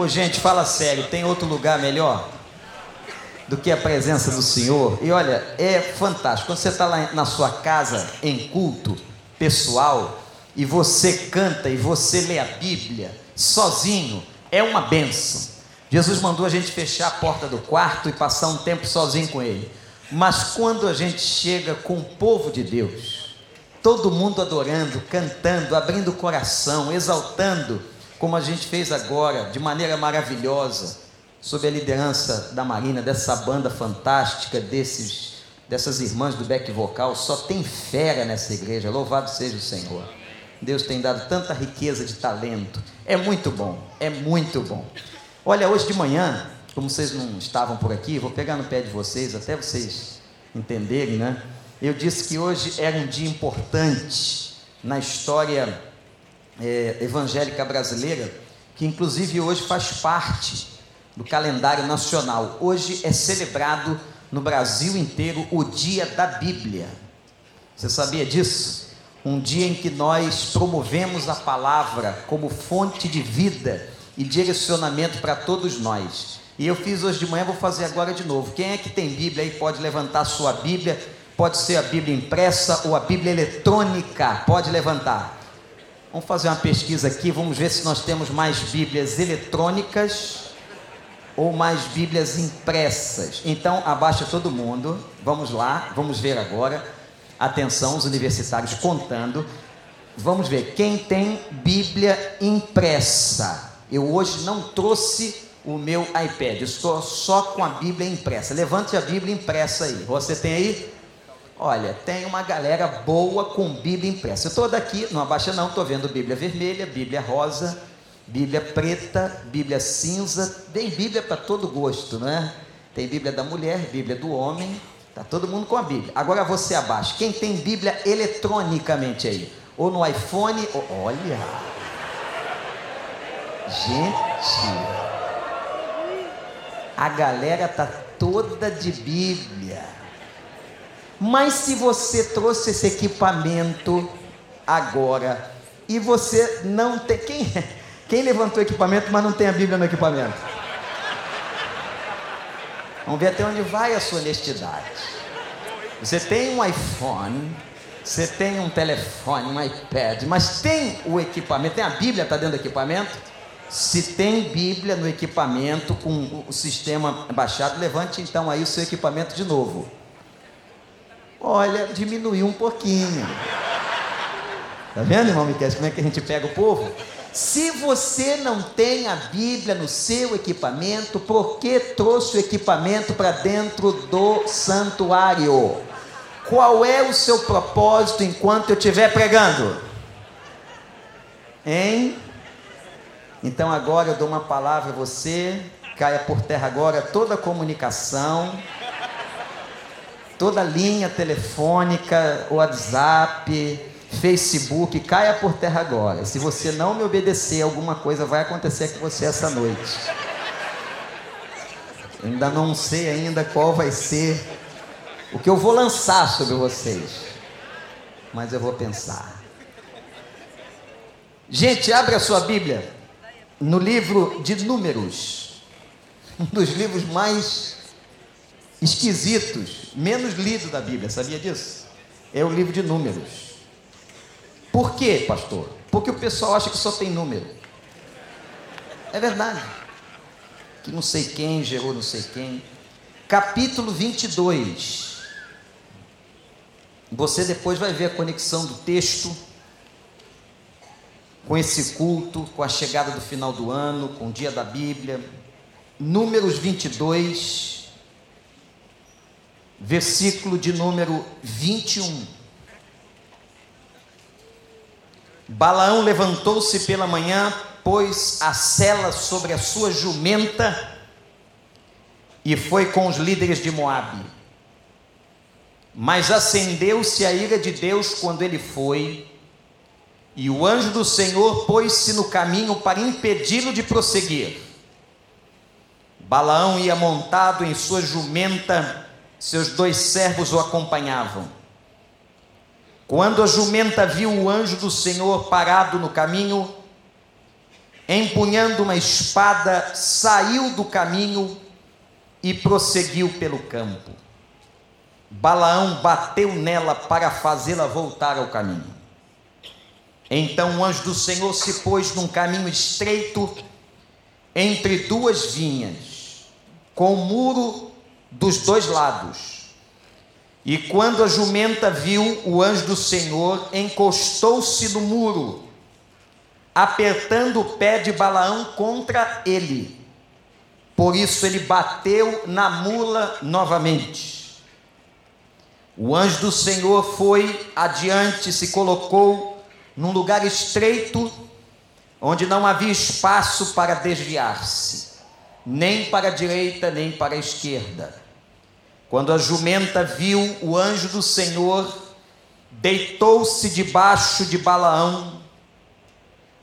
Ô, gente, fala sério, tem outro lugar melhor do que a presença do Senhor? E olha, é fantástico. Quando você está lá na sua casa, em culto pessoal, e você canta e você lê a Bíblia sozinho, é uma benção. Jesus mandou a gente fechar a porta do quarto e passar um tempo sozinho com Ele. Mas quando a gente chega com o povo de Deus, todo mundo adorando, cantando, abrindo o coração, exaltando, como a gente fez agora, de maneira maravilhosa, sob a liderança da Marina, dessa banda fantástica, desses, dessas irmãs do back vocal, só tem fera nessa igreja, louvado seja o Senhor. Deus tem dado tanta riqueza de talento, é muito bom, é muito bom. Olha, hoje de manhã, como vocês não estavam por aqui, vou pegar no pé de vocês, até vocês entenderem, né? Eu disse que hoje era um dia importante na história é, evangélica brasileira, que inclusive hoje faz parte do calendário nacional. Hoje é celebrado no Brasil inteiro o Dia da Bíblia. Você sabia disso? Um dia em que nós promovemos a palavra como fonte de vida e direcionamento para todos nós. E eu fiz hoje de manhã, vou fazer agora de novo. Quem é que tem Bíblia aí pode levantar sua Bíblia? Pode ser a Bíblia impressa ou a Bíblia eletrônica. Pode levantar. Vamos fazer uma pesquisa aqui, vamos ver se nós temos mais Bíblias eletrônicas ou mais Bíblias impressas. Então, abaixa todo mundo. Vamos lá, vamos ver agora. Atenção, os universitários contando. Vamos ver quem tem Bíblia impressa. Eu hoje não trouxe o meu iPad, estou só com a Bíblia impressa. Levante a Bíblia impressa aí. Você tem aí? Olha, tem uma galera boa com Bíblia impressa. Eu estou daqui, não abaixa não, estou vendo Bíblia vermelha, Bíblia rosa, Bíblia preta, Bíblia cinza. Tem Bíblia para todo gosto, não é? Tem Bíblia da mulher, Bíblia do homem. Tá todo mundo com a Bíblia. Agora você abaixa. Quem tem Bíblia eletronicamente aí? Ou no iPhone? Ou... Olha! Gente! A galera tá toda de Bíblia. Mas se você trouxe esse equipamento agora e você não tem. Quem, quem levantou o equipamento, mas não tem a Bíblia no equipamento? Vamos ver até onde vai a sua honestidade. Você tem um iPhone, você tem um telefone, um iPad, mas tem o equipamento, tem a Bíblia, está dentro do equipamento? Se tem Bíblia no equipamento com o sistema baixado, levante então aí o seu equipamento de novo. Olha, diminuiu um pouquinho. Tá vendo, irmão Miquel, como é que a gente pega o povo? Se você não tem a Bíblia no seu equipamento, por que trouxe o equipamento para dentro do santuário? Qual é o seu propósito enquanto eu estiver pregando? Hein? Então agora eu dou uma palavra a você, caia por terra agora toda comunicação toda linha telefônica, WhatsApp, Facebook, caia por terra agora. Se você não me obedecer, alguma coisa vai acontecer com você essa noite. Ainda não sei ainda qual vai ser o que eu vou lançar sobre vocês. Mas eu vou pensar. Gente, abre a sua Bíblia no livro de Números. Um dos livros mais esquisitos, menos lido da Bíblia, sabia disso? É o livro de números. Por quê, pastor? Porque o pessoal acha que só tem número. É verdade. Que não sei quem gerou não sei quem. Capítulo 22. Você depois vai ver a conexão do texto com esse culto, com a chegada do final do ano, com o dia da Bíblia. Números 22 versículo de número 21. Balaão levantou-se pela manhã, pôs a cela sobre a sua jumenta e foi com os líderes de Moabe. Mas acendeu-se a ira de Deus quando ele foi, e o anjo do Senhor pôs-se no caminho para impedi-lo de prosseguir. Balaão ia montado em sua jumenta seus dois servos o acompanhavam. Quando a jumenta viu o anjo do Senhor parado no caminho, empunhando uma espada, saiu do caminho e prosseguiu pelo campo. Balaão bateu nela para fazê-la voltar ao caminho. Então o anjo do Senhor se pôs num caminho estreito entre duas vinhas, com o muro dos dois lados. E quando a jumenta viu o anjo do Senhor, encostou-se no muro, apertando o pé de Balaão contra ele. Por isso ele bateu na mula novamente. O anjo do Senhor foi adiante, se colocou num lugar estreito, onde não havia espaço para desviar-se, nem para a direita, nem para a esquerda. Quando a jumenta viu o anjo do Senhor, deitou-se debaixo de Balaão,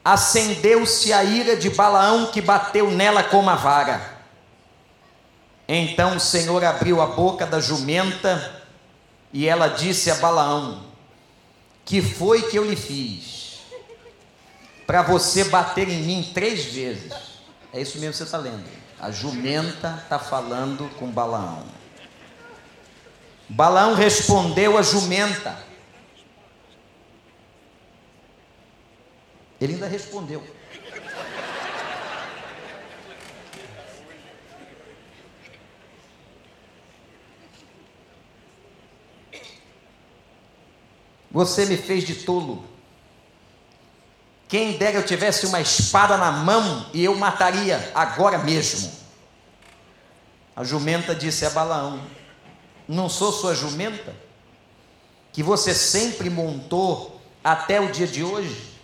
acendeu-se a ira de Balaão que bateu nela com uma vara. Então o Senhor abriu a boca da jumenta e ela disse a Balaão: Que foi que eu lhe fiz? Para você bater em mim três vezes. É isso mesmo que você está lendo. A jumenta está falando com Balaão. Balaão respondeu a jumenta. Ele ainda respondeu. Você me fez de tolo. Quem dera eu tivesse uma espada na mão e eu mataria agora mesmo. A jumenta disse a Balaão: Não sou sua jumenta? Que você sempre montou até o dia de hoje?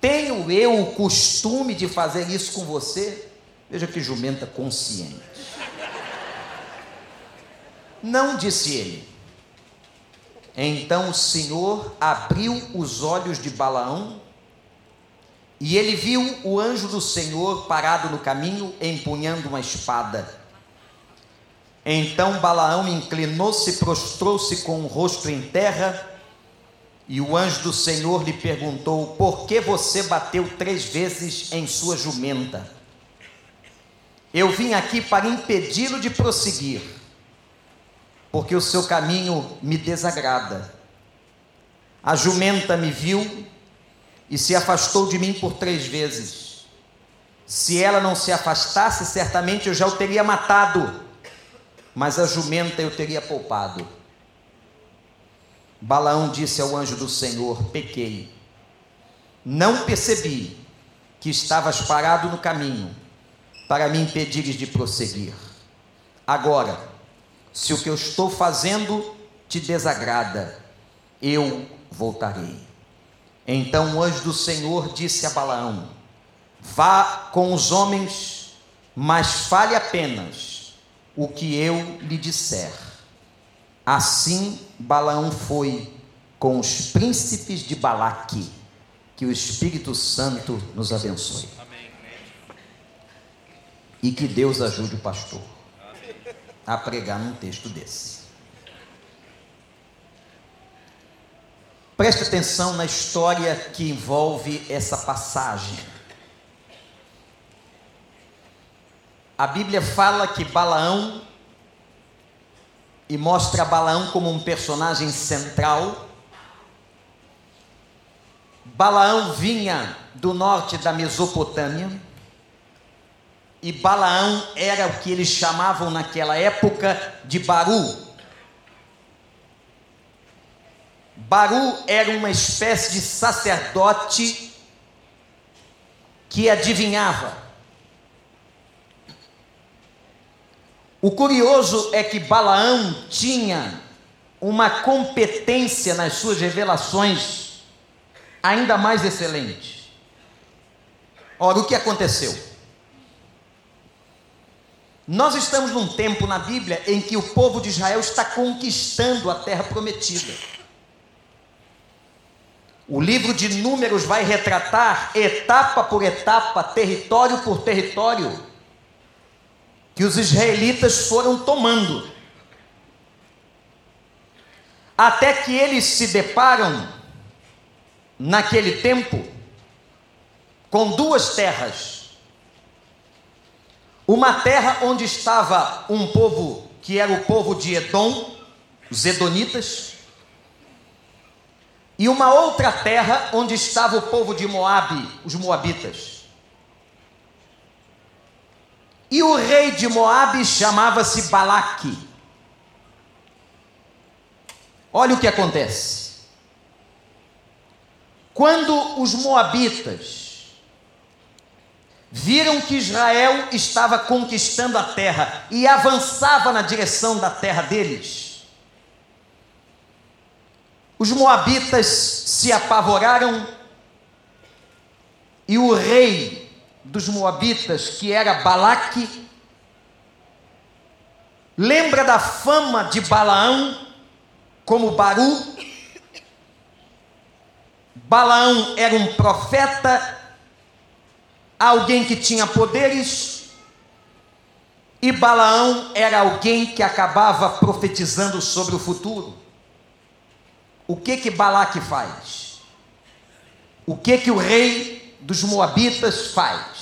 Tenho eu o costume de fazer isso com você? Veja que jumenta consciente. Não disse ele. Então o Senhor abriu os olhos de Balaão e ele viu o anjo do Senhor parado no caminho, empunhando uma espada. Então Balaão inclinou-se, prostrou-se com o rosto em terra, e o anjo do Senhor lhe perguntou: Por que você bateu três vezes em sua jumenta? Eu vim aqui para impedi-lo de prosseguir porque o seu caminho me desagrada. A jumenta me viu e se afastou de mim por três vezes. Se ela não se afastasse, certamente eu já o teria matado, mas a jumenta eu teria poupado. Balaão disse ao anjo do Senhor: Pequei. Não percebi que estavas parado no caminho para me impedires de prosseguir. Agora, se o que eu estou fazendo te desagrada, eu voltarei. Então o anjo do Senhor disse a Balaão: Vá com os homens, mas fale apenas o que eu lhe disser. Assim Balaão foi com os príncipes de Balaque. Que o Espírito Santo nos abençoe. E que Deus ajude o pastor a pregar num texto desse. Preste atenção na história que envolve essa passagem. A Bíblia fala que Balaão, e mostra Balaão como um personagem central. Balaão vinha do norte da Mesopotâmia e Balaão era o que eles chamavam naquela época de Baru. Baru era uma espécie de sacerdote que adivinhava. O curioso é que Balaão tinha uma competência nas suas revelações ainda mais excelente. Ora, o que aconteceu? Nós estamos num tempo na Bíblia em que o povo de Israel está conquistando a terra prometida. O livro de Números vai retratar etapa por etapa, território por território, que os israelitas foram tomando. Até que eles se deparam, naquele tempo, com duas terras. Uma terra onde estava um povo que era o povo de Edom, os Edonitas, e uma outra terra onde estava o povo de Moabe, os Moabitas. E o rei de Moabe chamava-se Balaque. Olha o que acontece. Quando os moabitas viram que Israel estava conquistando a terra e avançava na direção da terra deles, os moabitas se apavoraram e o rei dos moabitas, que era Balaque, lembra da fama de Balaão como Baru. Balaão era um profeta, alguém que tinha poderes, e Balaão era alguém que acabava profetizando sobre o futuro. O que que Balaque faz? O que que o rei dos moabitas faz?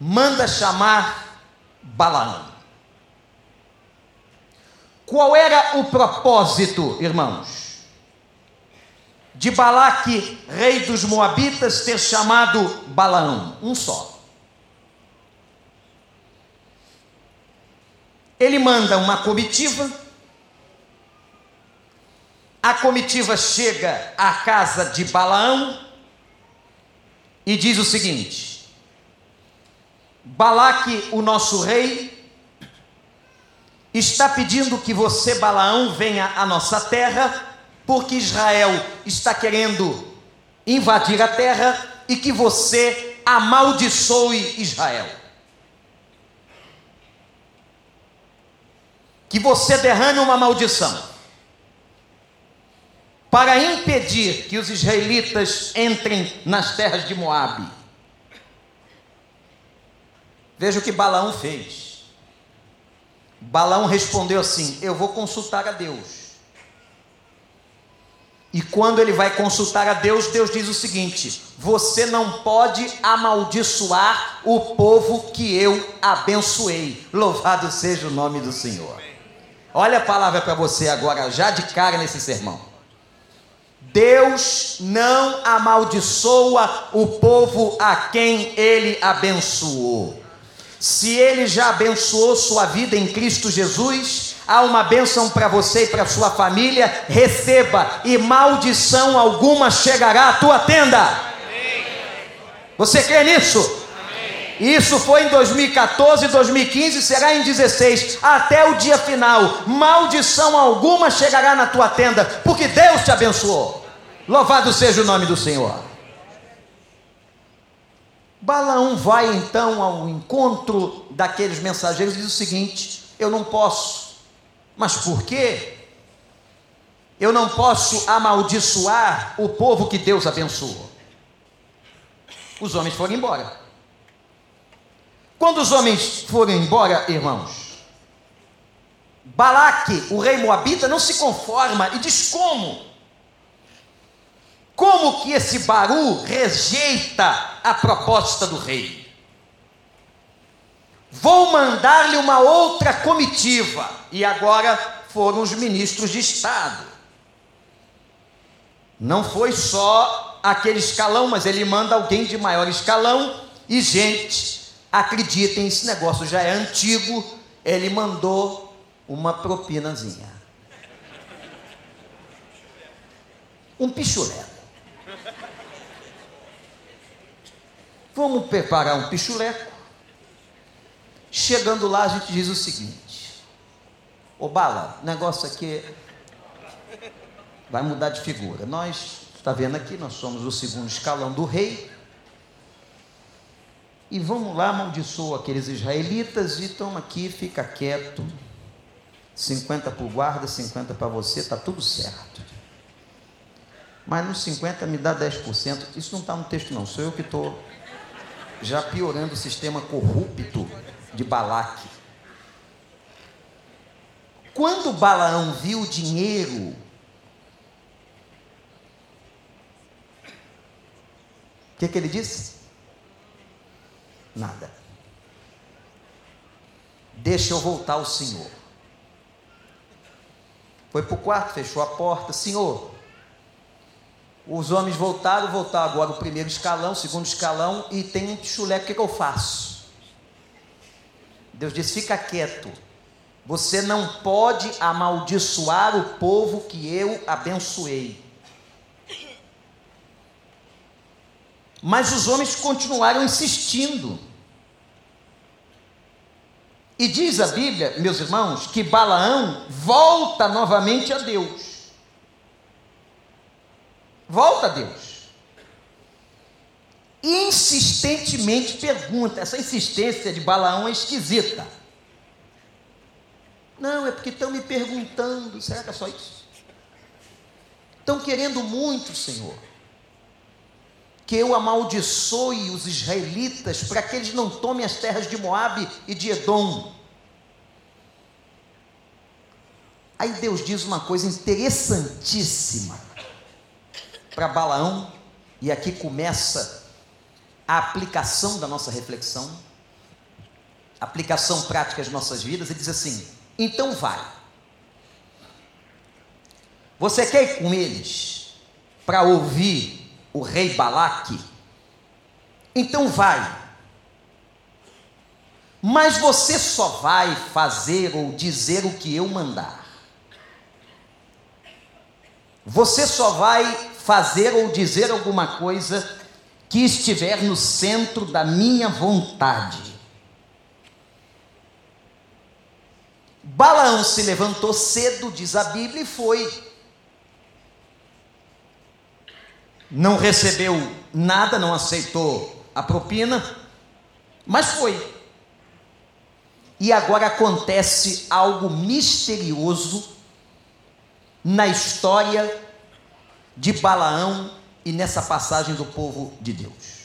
Manda chamar Balaão. Qual era o propósito, irmãos? De Balaque, rei dos Moabitas, ter chamado Balaão? Um só. Ele manda uma comitiva, a comitiva chega à casa de Balaão e diz o seguinte: Balaque, o nosso rei, está pedindo que você, Balaão, venha à nossa terra, porque Israel está querendo invadir a terra e que você amaldiçoe Israel. Que você derrame uma maldição para impedir que os israelitas entrem nas terras de Moabe. Veja o que Balaão fez. Balaão respondeu assim: Eu vou consultar a Deus. E quando ele vai consultar a Deus, Deus diz o seguinte: Você não pode amaldiçoar o povo que eu abençoei. Louvado seja o nome do Senhor. Olha a palavra para você agora, já de cara nesse sermão. Deus não amaldiçoa o povo a quem ele abençoou. Se ele já abençoou sua vida em Cristo Jesus, há uma bênção para você e para sua família, receba, e maldição alguma chegará à tua tenda. Você crê nisso? Isso foi em 2014, 2015, será em 16, até o dia final. Maldição alguma chegará na tua tenda, porque Deus te abençoou. Louvado seja o nome do Senhor. Balaão vai então ao encontro daqueles mensageiros e diz o seguinte: Eu não posso. Mas por quê? Eu não posso amaldiçoar o povo que Deus abençoou. Os homens foram embora. Quando os homens foram embora, irmãos, Balaque, o rei Moabita, não se conforma e diz: Como? Como que esse Baru rejeita a proposta do rei? Vou mandar-lhe uma outra comitiva. E agora foram os ministros de Estado. Não foi só aquele escalão, mas ele manda alguém de maior escalão. E, gente, acreditem, esse negócio já é antigo. Ele mandou uma propinazinha. Um pichulé. Vamos preparar um pichuleco. Chegando lá, a gente diz o seguinte: Ô Bala, o negócio aqui vai mudar de figura. Nós, está vendo aqui, nós somos o segundo escalão do rei. E vamos lá, amaldiçoa aqueles israelitas e toma aqui, fica quieto. 50 para o guarda, 50 para você, está tudo certo. Mas nos 50 me dá 10%. Isso não está no texto, não, sou eu que estou já piorando o sistema corrupto de Balaque. Quando Balaão viu o dinheiro, o que, que ele disse? nada. Deixa eu voltar ao Senhor. Foi para o quarto, fechou a porta. Senhor, os homens voltaram, voltaram agora o primeiro escalão, o segundo escalão, e tem um chulé, o que, que eu faço? Deus disse: fica quieto. Você não pode amaldiçoar o povo que eu abençoei. Mas os homens continuaram insistindo. E diz a Bíblia, meus irmãos, que Balaão volta novamente a Deus. Volta a Deus. Insistentemente pergunta. Essa insistência de Balaão é esquisita. Não, é porque estão me perguntando. Será que é só isso? Estão querendo muito, Senhor que eu amaldiçoe os israelitas para que eles não tomem as terras de Moabe e de Edom. Aí Deus diz uma coisa interessantíssima para Balaão, e aqui começa a aplicação da nossa reflexão, aplicação prática às nossas vidas, ele diz assim: então vai. Você quer ir com eles para ouvir o rei Balaque, então vai. Mas você só vai fazer ou dizer o que eu mandar. Você só vai fazer ou dizer alguma coisa que estiver no centro da minha vontade. Balaão se levantou cedo, diz a Bíblia, e foi. não recebeu nada, não aceitou a propina, mas foi. E agora acontece algo misterioso na história de Balaão e nessa passagem do povo de Deus.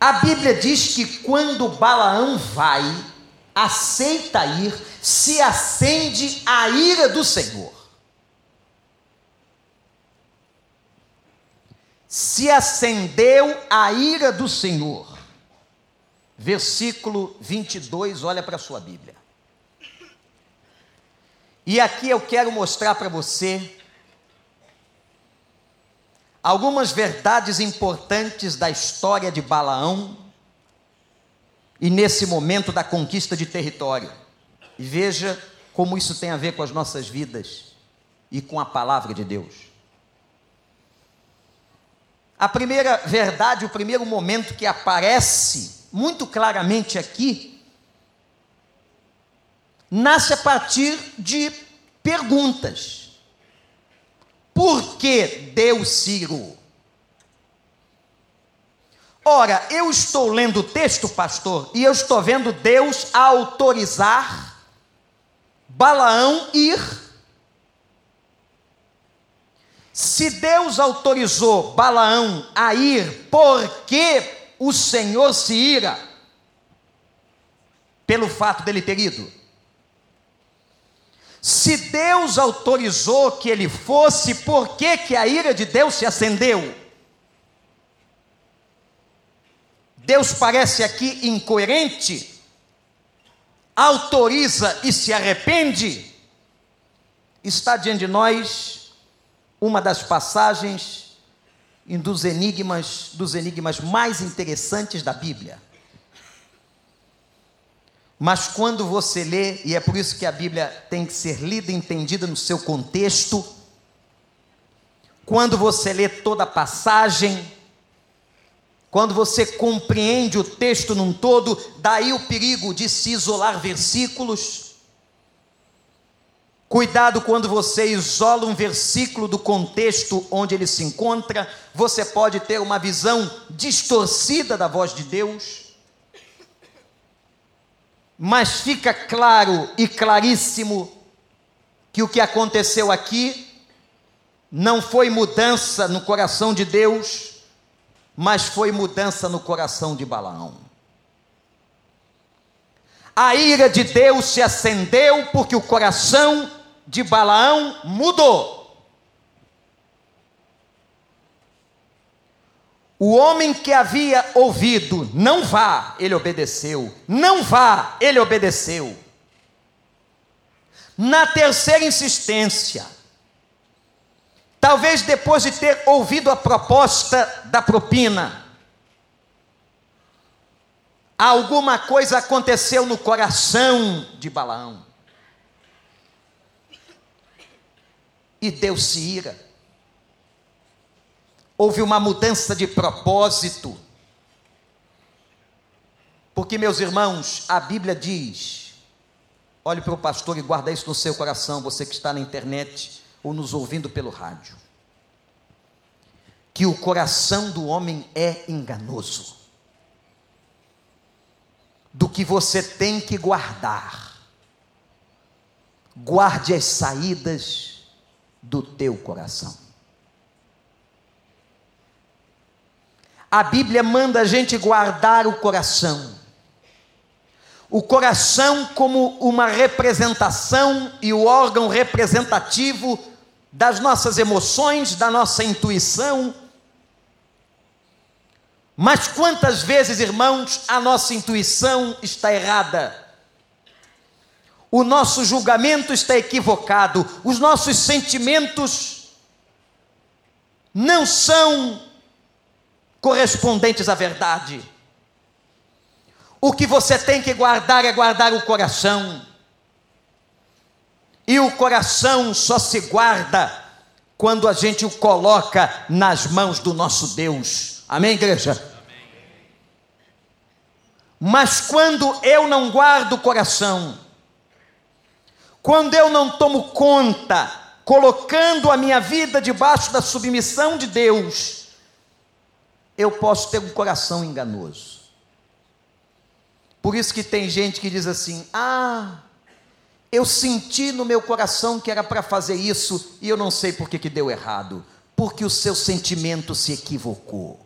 A Bíblia diz que quando Balaão vai, aceita ir, se acende a ira do Senhor. se acendeu a ira do Senhor. Versículo 22, olha para a sua Bíblia. E aqui eu quero mostrar para você algumas verdades importantes da história de Balaão e nesse momento da conquista de território. E veja como isso tem a ver com as nossas vidas e com a palavra de Deus. A primeira verdade, o primeiro momento que aparece muito claramente aqui, nasce a partir de perguntas. Por que deu Ciro? Ora, eu estou lendo o texto, pastor, e eu estou vendo Deus autorizar Balaão ir se Deus autorizou Balaão a ir, por que o Senhor se ira? Pelo fato dele ter ido. Se Deus autorizou que ele fosse, por que, que a ira de Deus se acendeu? Deus parece aqui incoerente, autoriza e se arrepende. Está diante de nós uma das passagens dos enigmas, dos enigmas mais interessantes da Bíblia. Mas quando você lê, e é por isso que a Bíblia tem que ser lida e entendida no seu contexto, quando você lê toda a passagem, quando você compreende o texto num todo, daí o perigo de se isolar versículos, Cuidado quando você isola um versículo do contexto onde ele se encontra, você pode ter uma visão distorcida da voz de Deus. Mas fica claro e claríssimo que o que aconteceu aqui não foi mudança no coração de Deus, mas foi mudança no coração de Balaão. A ira de Deus se acendeu porque o coração de Balaão mudou. O homem que havia ouvido, não vá, ele obedeceu. Não vá, ele obedeceu. Na terceira insistência, talvez depois de ter ouvido a proposta da propina, alguma coisa aconteceu no coração de Balaão. E deu-se ira. Houve uma mudança de propósito. Porque, meus irmãos, a Bíblia diz: olhe para o pastor e guarda isso no seu coração, você que está na internet ou nos ouvindo pelo rádio. Que o coração do homem é enganoso. Do que você tem que guardar. Guarde as saídas do teu coração. A Bíblia manda a gente guardar o coração. O coração, como uma representação e o órgão representativo das nossas emoções, da nossa intuição. Mas quantas vezes, irmãos, a nossa intuição está errada? O nosso julgamento está equivocado, os nossos sentimentos não são correspondentes à verdade. O que você tem que guardar é guardar o coração. E o coração só se guarda quando a gente o coloca nas mãos do nosso Deus. Amém, igreja? Mas quando eu não guardo o coração, quando eu não tomo conta, colocando a minha vida debaixo da submissão de Deus, eu posso ter um coração enganoso. Por isso que tem gente que diz assim: ah, eu senti no meu coração que era para fazer isso e eu não sei por que, que deu errado. Porque o seu sentimento se equivocou.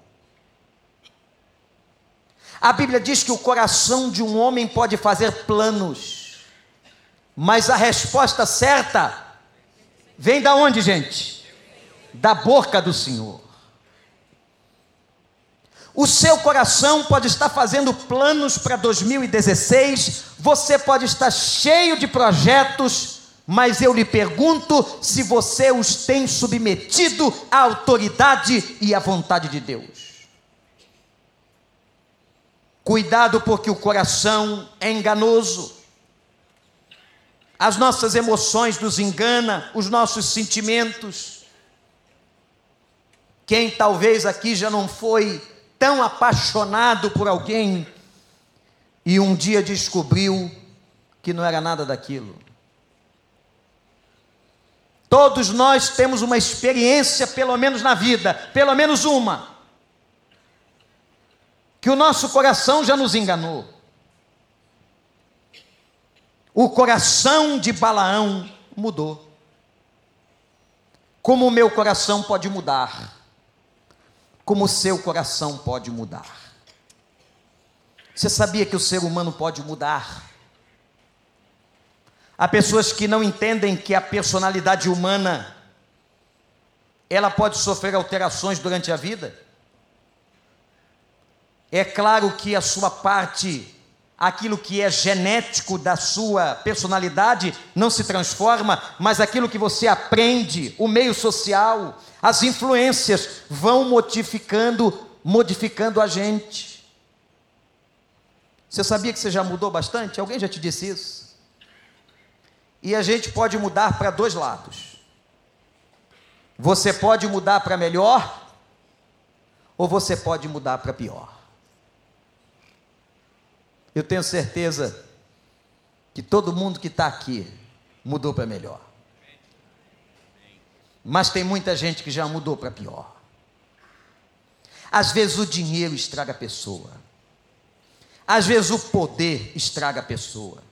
A Bíblia diz que o coração de um homem pode fazer planos, mas a resposta certa vem da onde, gente? Da boca do Senhor. O seu coração pode estar fazendo planos para 2016, você pode estar cheio de projetos, mas eu lhe pergunto se você os tem submetido à autoridade e à vontade de Deus. Cuidado, porque o coração é enganoso. As nossas emoções nos enganam, os nossos sentimentos. Quem talvez aqui já não foi tão apaixonado por alguém e um dia descobriu que não era nada daquilo. Todos nós temos uma experiência, pelo menos na vida, pelo menos uma, que o nosso coração já nos enganou. O coração de Balaão mudou. Como o meu coração pode mudar? Como o seu coração pode mudar. Você sabia que o ser humano pode mudar? Há pessoas que não entendem que a personalidade humana ela pode sofrer alterações durante a vida. É claro que a sua parte, aquilo que é genético da sua personalidade, não se transforma, mas aquilo que você aprende, o meio social, as influências vão modificando, modificando a gente. Você sabia que você já mudou bastante? Alguém já te disse isso? E a gente pode mudar para dois lados. Você pode mudar para melhor, ou você pode mudar para pior. Eu tenho certeza que todo mundo que está aqui mudou para melhor. Mas tem muita gente que já mudou para pior. Às vezes o dinheiro estraga a pessoa. Às vezes o poder estraga a pessoa.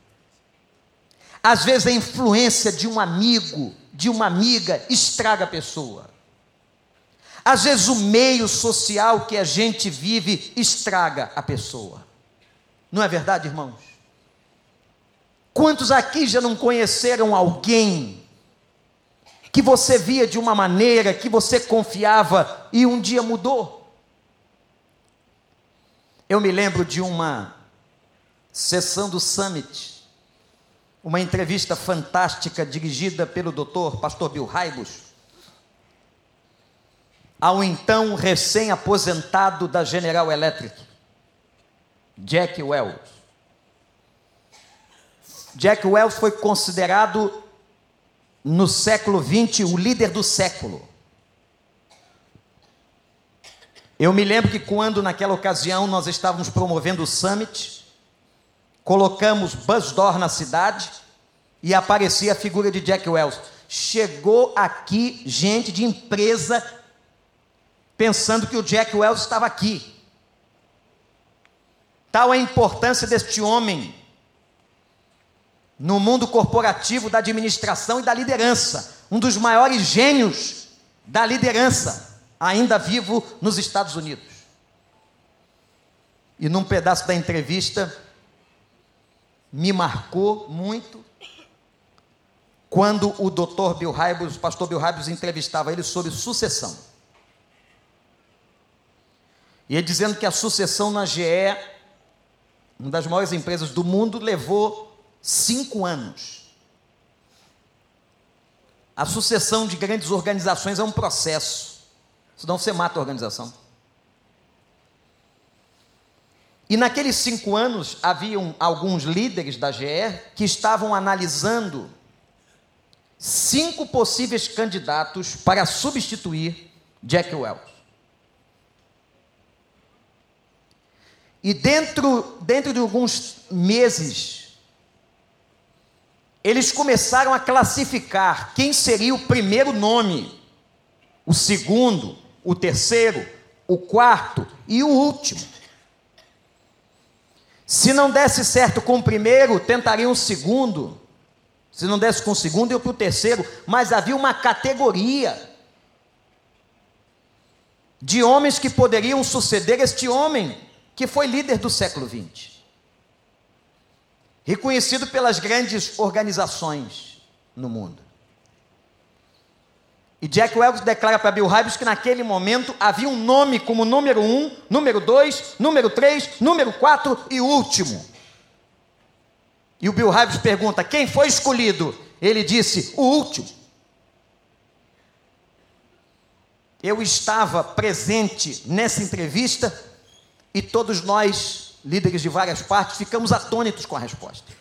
Às vezes a influência de um amigo, de uma amiga, estraga a pessoa. Às vezes o meio social que a gente vive estraga a pessoa. Não é verdade, irmãos? Quantos aqui já não conheceram alguém que você via de uma maneira, que você confiava e um dia mudou. Eu me lembro de uma sessão do Summit, uma entrevista fantástica dirigida pelo doutor pastor Bill Raibus, ao então recém-aposentado da General Electric, Jack Wells. Jack Wells foi considerado no século XX o líder do século. Eu me lembro que quando naquela ocasião nós estávamos promovendo o summit, colocamos Buzz Door na cidade e aparecia a figura de Jack Wells. Chegou aqui gente de empresa pensando que o Jack Wells estava aqui. Tal a importância deste homem no mundo corporativo da administração e da liderança, um dos maiores gênios da liderança ainda vivo nos Estados Unidos. E num pedaço da entrevista, me marcou muito quando o doutor Bill Hybels, o pastor Bill Hybels entrevistava ele sobre sucessão. E ele dizendo que a sucessão na GE, uma das maiores empresas do mundo, levou cinco anos. A sucessão de grandes organizações é um processo. Senão você mata a organização. E naqueles cinco anos, haviam alguns líderes da GE que estavam analisando cinco possíveis candidatos para substituir Jack Welch. E dentro, dentro de alguns meses, eles começaram a classificar quem seria o primeiro nome, o segundo, o terceiro, o quarto e o último. Se não desse certo com o primeiro, tentariam o segundo. Se não desse com o segundo, eu para o terceiro. Mas havia uma categoria de homens que poderiam suceder este homem, que foi líder do século XX. Reconhecido pelas grandes organizações no mundo. E Jack Welch declara para Bill Hybels que naquele momento havia um nome como número um, número dois, número três, número quatro e último. E o Bill Hybels pergunta: quem foi escolhido? Ele disse: o último. Eu estava presente nessa entrevista e todos nós, líderes de várias partes, ficamos atônitos com a resposta.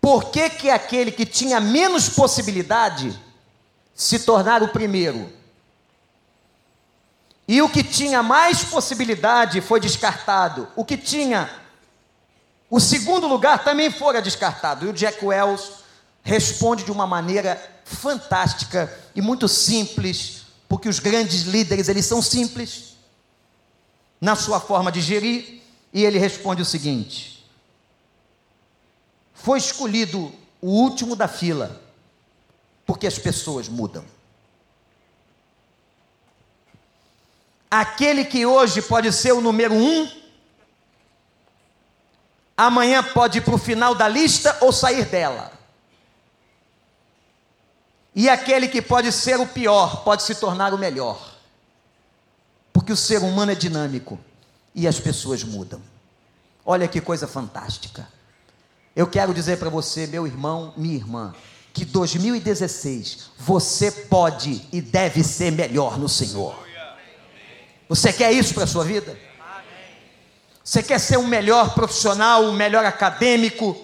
Por que, que aquele que tinha menos possibilidade se tornar o primeiro. E o que tinha mais possibilidade foi descartado. O que tinha o segundo lugar também fora descartado. E o Jack Wells responde de uma maneira fantástica e muito simples, porque os grandes líderes, eles são simples na sua forma de gerir, e ele responde o seguinte: Foi escolhido o último da fila porque as pessoas mudam. Aquele que hoje pode ser o número um, amanhã pode ir para o final da lista ou sair dela. E aquele que pode ser o pior pode se tornar o melhor. Porque o ser humano é dinâmico e as pessoas mudam. Olha que coisa fantástica. Eu quero dizer para você, meu irmão, minha irmã, que 2016 você pode e deve ser melhor no Senhor. Você quer isso para a sua vida? Você quer ser um melhor profissional, um melhor acadêmico,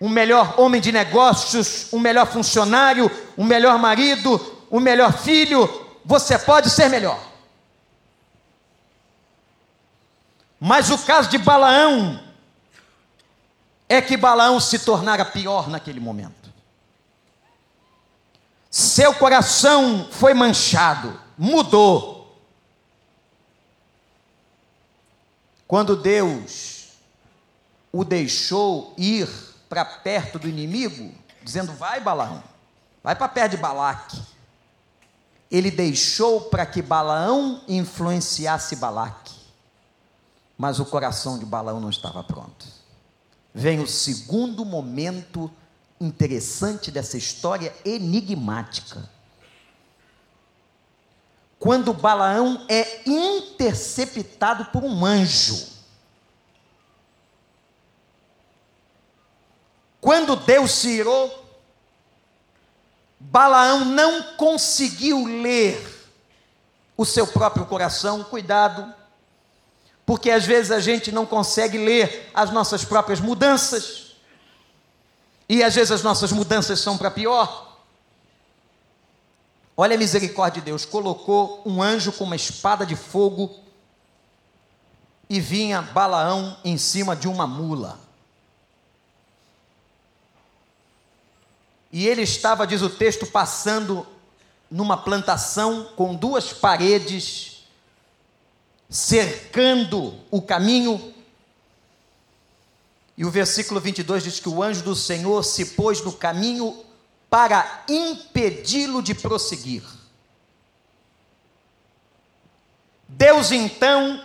um melhor homem de negócios, um melhor funcionário, um melhor marido, um melhor filho? Você pode ser melhor. Mas o caso de Balaão é que Balaão se tornara pior naquele momento. Seu coração foi manchado, mudou. Quando Deus o deixou ir para perto do inimigo, dizendo: Vai, Balaão, vai para perto de Balaque. Ele deixou para que Balaão influenciasse Balaque, mas o coração de Balaão não estava pronto vem o segundo momento interessante dessa história enigmática. quando Balaão é interceptado por um anjo. Quando Deus se irou, Balaão não conseguiu ler o seu próprio coração, cuidado, porque às vezes a gente não consegue ler as nossas próprias mudanças, e às vezes as nossas mudanças são para pior. Olha a misericórdia de Deus, colocou um anjo com uma espada de fogo e vinha Balaão em cima de uma mula. E ele estava, diz o texto, passando numa plantação com duas paredes cercando o caminho. E o versículo 22 diz que o anjo do Senhor se pôs no caminho para impedi-lo de prosseguir. Deus então,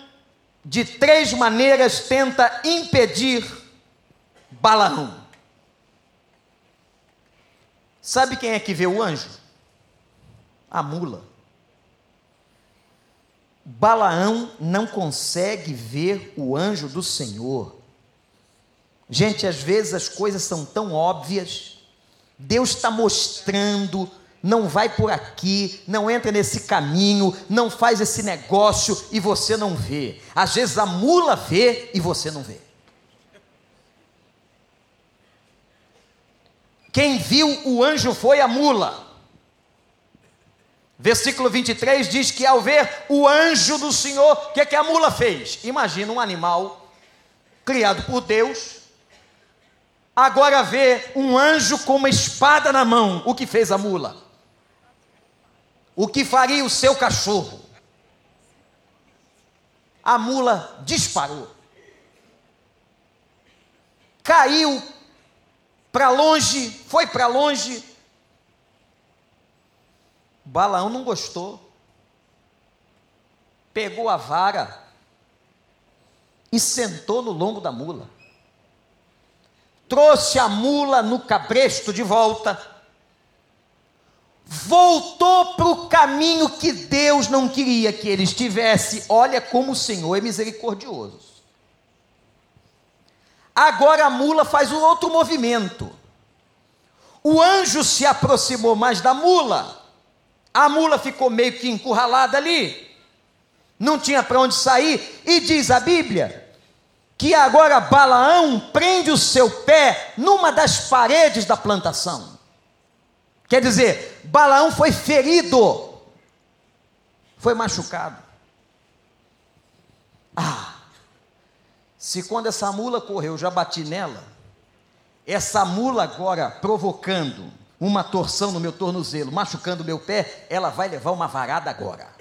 de três maneiras, tenta impedir Balaão. Sabe quem é que vê o anjo? A mula. Balaão não consegue ver o anjo do Senhor. Gente, às vezes as coisas são tão óbvias Deus está mostrando, não vai por aqui, não entra nesse caminho, não faz esse negócio e você não vê. Às vezes a mula vê e você não vê. Quem viu o anjo foi a mula. Versículo 23 diz que ao ver o anjo do Senhor, o que, é que a mula fez? Imagina um animal criado por Deus, agora vê um anjo com uma espada na mão, o que fez a mula? O que faria o seu cachorro? A mula disparou, caiu para longe, foi para longe. Balaão não gostou, pegou a vara e sentou no lombo da mula trouxe a mula no cabresto de volta, voltou para o caminho que Deus não queria que ele estivesse. Olha como o Senhor é misericordioso. Agora a mula faz um outro movimento. O anjo se aproximou mais da mula. A mula ficou meio que encurralada ali. Não tinha para onde sair. E diz a Bíblia que agora Balaão prende o seu pé numa das paredes da plantação. Quer dizer, Balaão foi ferido, foi machucado. Ah, se quando essa mula correu eu já bati nela, essa mula agora provocando uma torção no meu tornozelo, machucando meu pé, ela vai levar uma varada agora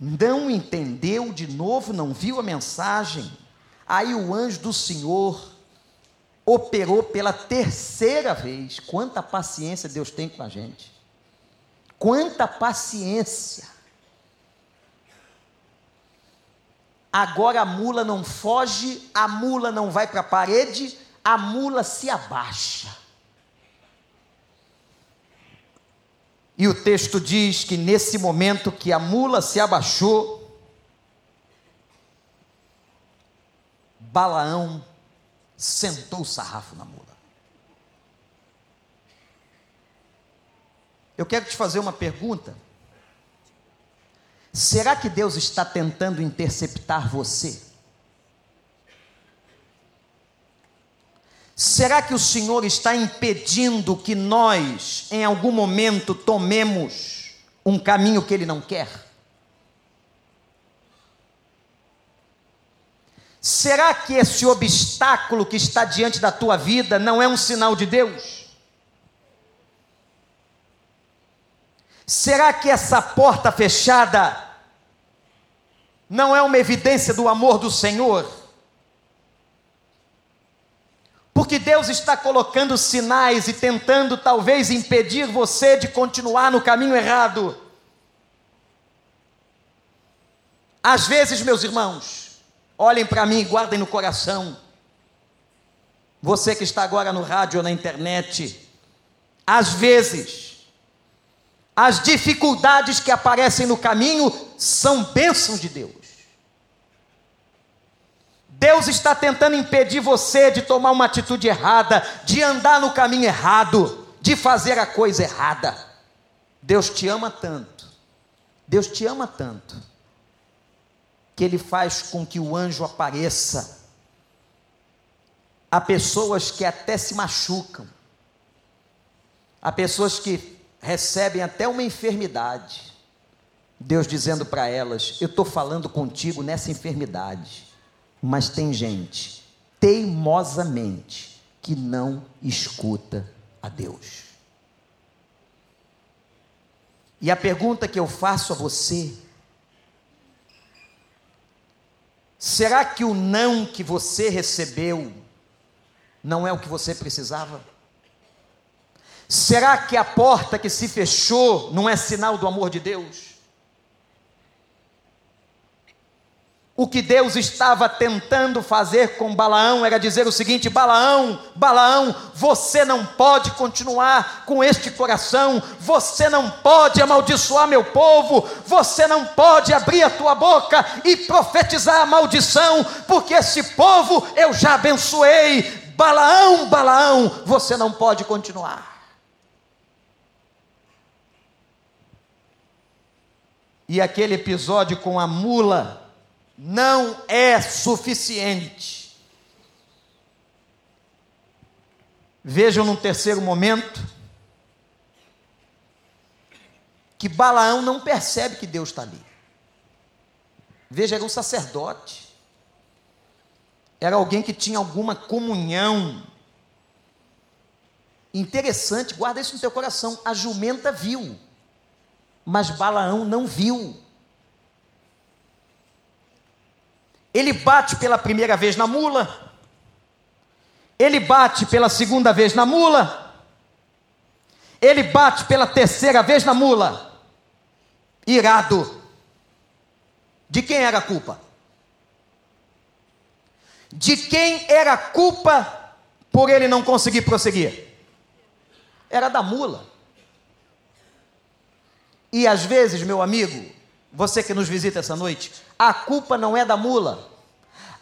não entendeu de novo, não viu a mensagem. Aí o anjo do Senhor operou pela terceira vez. Quanta paciência Deus tem com a gente. Quanta paciência. Agora a mula não foge, a mula não vai para a parede, a mula se abaixa. E o texto diz que nesse momento que a mula se abaixou, Balaão sentou o sarrafo na mula. Eu quero te fazer uma pergunta. Será que Deus está tentando interceptar você? Será que o Senhor está impedindo que nós, em algum momento, tomemos um caminho que Ele não quer? Será que esse obstáculo que está diante da tua vida não é um sinal de Deus? Será que essa porta fechada não é uma evidência do amor do Senhor? Porque Deus está colocando sinais e tentando talvez impedir você de continuar no caminho errado. Às vezes, meus irmãos, olhem para mim e guardem no coração. Você que está agora no rádio ou na internet, às vezes, as dificuldades que aparecem no caminho são bênçãos de Deus. Deus está tentando impedir você de tomar uma atitude errada, de andar no caminho errado, de fazer a coisa errada. Deus te ama tanto, Deus te ama tanto, que Ele faz com que o anjo apareça. Há pessoas que até se machucam, há pessoas que recebem até uma enfermidade. Deus dizendo para elas: Eu estou falando contigo nessa enfermidade mas tem gente, teimosamente, que não escuta a Deus. E a pergunta que eu faço a você: será que o não que você recebeu não é o que você precisava? Será que a porta que se fechou não é sinal do amor de Deus? O que Deus estava tentando fazer com Balaão era dizer o seguinte: Balaão, Balaão, você não pode continuar com este coração, você não pode amaldiçoar meu povo, você não pode abrir a tua boca e profetizar a maldição, porque esse povo eu já abençoei. Balaão, Balaão, você não pode continuar. E aquele episódio com a mula, não é suficiente. Vejam num terceiro momento que Balaão não percebe que Deus está ali. Veja, era um sacerdote, era alguém que tinha alguma comunhão. Interessante, guarda isso no teu coração. A jumenta viu, mas Balaão não viu. Ele bate pela primeira vez na mula, ele bate pela segunda vez na mula, ele bate pela terceira vez na mula, irado. De quem era a culpa? De quem era a culpa por ele não conseguir prosseguir? Era da mula. E às vezes, meu amigo, você que nos visita essa noite, a culpa não é da mula,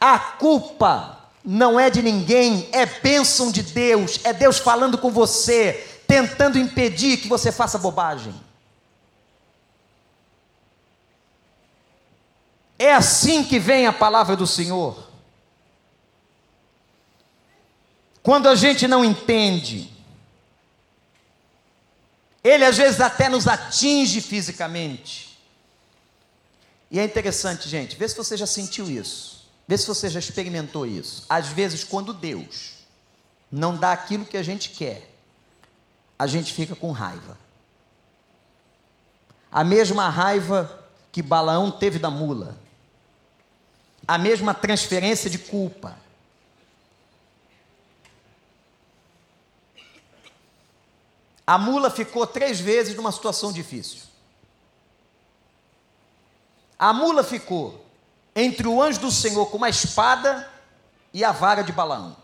a culpa não é de ninguém, é bênção de Deus, é Deus falando com você, tentando impedir que você faça bobagem. É assim que vem a palavra do Senhor. Quando a gente não entende, ele às vezes até nos atinge fisicamente. E é interessante, gente, vê se você já sentiu isso. Vê se você já experimentou isso. Às vezes, quando Deus não dá aquilo que a gente quer, a gente fica com raiva. A mesma raiva que Balaão teve da mula. A mesma transferência de culpa. A mula ficou três vezes numa situação difícil. A mula ficou entre o anjo do Senhor com uma espada e a vara de Balaão.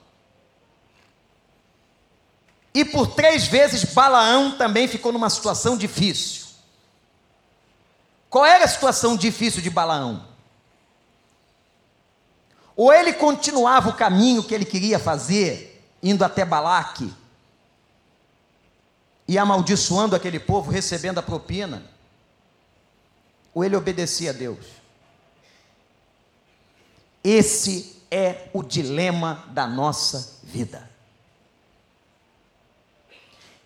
E por três vezes Balaão também ficou numa situação difícil. Qual era a situação difícil de Balaão? Ou ele continuava o caminho que ele queria fazer, indo até Balaque, e amaldiçoando aquele povo, recebendo a propina, ou ele obedecia a Deus? Esse é o dilema da nossa vida.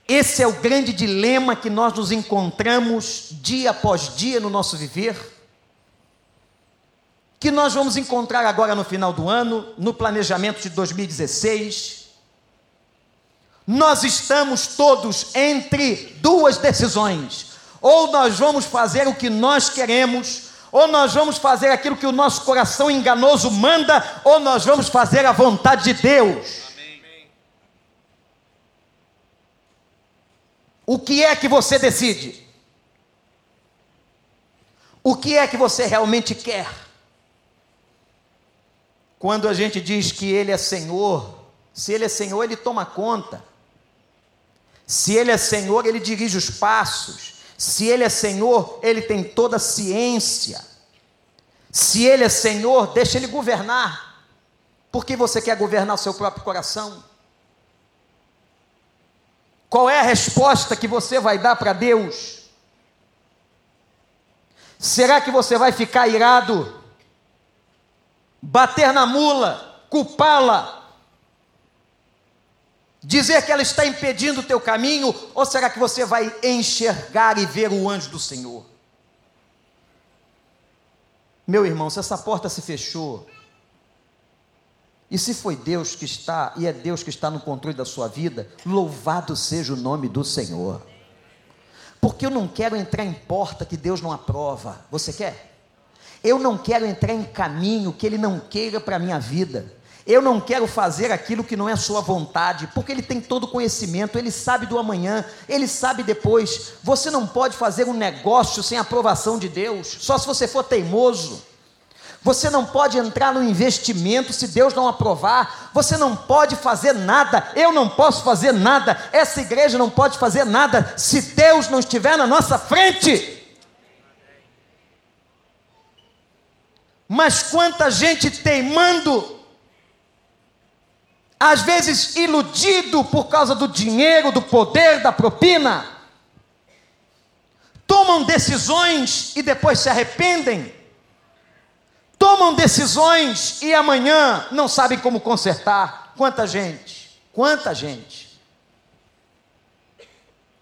Esse é o grande dilema que nós nos encontramos dia após dia no nosso viver, que nós vamos encontrar agora no final do ano, no planejamento de 2016. Nós estamos todos entre duas decisões: ou nós vamos fazer o que nós queremos, ou nós vamos fazer aquilo que o nosso coração enganoso manda, ou nós vamos fazer a vontade de Deus. O que é que você decide? O que é que você realmente quer? Quando a gente diz que Ele é Senhor, se Ele é Senhor, Ele toma conta. Se Ele é Senhor, Ele dirige os passos. Se Ele é Senhor, Ele tem toda a ciência. Se Ele é Senhor, deixa Ele governar. Por que você quer governar o seu próprio coração? Qual é a resposta que você vai dar para Deus? Será que você vai ficar irado? Bater na mula, culpá-la, dizer que ela está impedindo o teu caminho, ou será que você vai enxergar e ver o anjo do Senhor? Meu irmão, se essa porta se fechou, e se foi Deus que está, e é Deus que está no controle da sua vida, louvado seja o nome do Senhor. Porque eu não quero entrar em porta que Deus não aprova. Você quer? Eu não quero entrar em caminho que Ele não queira para a minha vida. Eu não quero fazer aquilo que não é sua vontade, porque Ele tem todo o conhecimento, Ele sabe do amanhã, Ele sabe depois. Você não pode fazer um negócio sem aprovação de Deus, só se você for teimoso. Você não pode entrar no investimento se Deus não aprovar. Você não pode fazer nada. Eu não posso fazer nada. Essa igreja não pode fazer nada se Deus não estiver na nossa frente. Mas quanta gente teimando às vezes iludido por causa do dinheiro, do poder, da propina, tomam decisões e depois se arrependem, tomam decisões e amanhã não sabem como consertar. Quanta gente, quanta gente.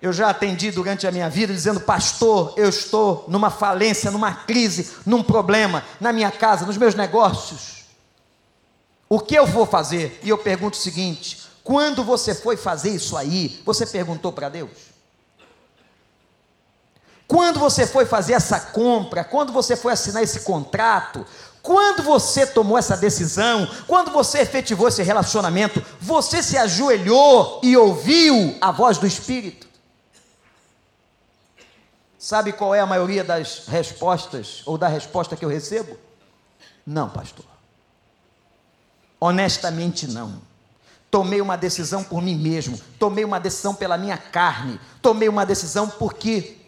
Eu já atendi durante a minha vida dizendo, pastor, eu estou numa falência, numa crise, num problema, na minha casa, nos meus negócios. O que eu vou fazer? E eu pergunto o seguinte: quando você foi fazer isso aí, você perguntou para Deus? Quando você foi fazer essa compra, quando você foi assinar esse contrato, quando você tomou essa decisão, quando você efetivou esse relacionamento, você se ajoelhou e ouviu a voz do Espírito? Sabe qual é a maioria das respostas, ou da resposta que eu recebo? Não, pastor. Honestamente, não. Tomei uma decisão por mim mesmo, tomei uma decisão pela minha carne, tomei uma decisão porque,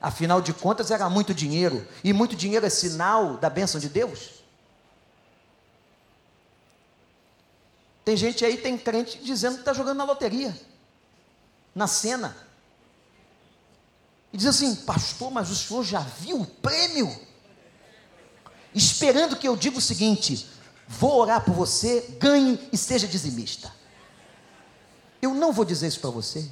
afinal de contas, era muito dinheiro, e muito dinheiro é sinal da bênção de Deus. Tem gente aí, tem crente dizendo que está jogando na loteria, na cena. E diz assim, pastor, mas o senhor já viu o prêmio? Esperando que eu diga o seguinte: Vou orar por você, ganhe e seja dizimista. Eu não vou dizer isso para você.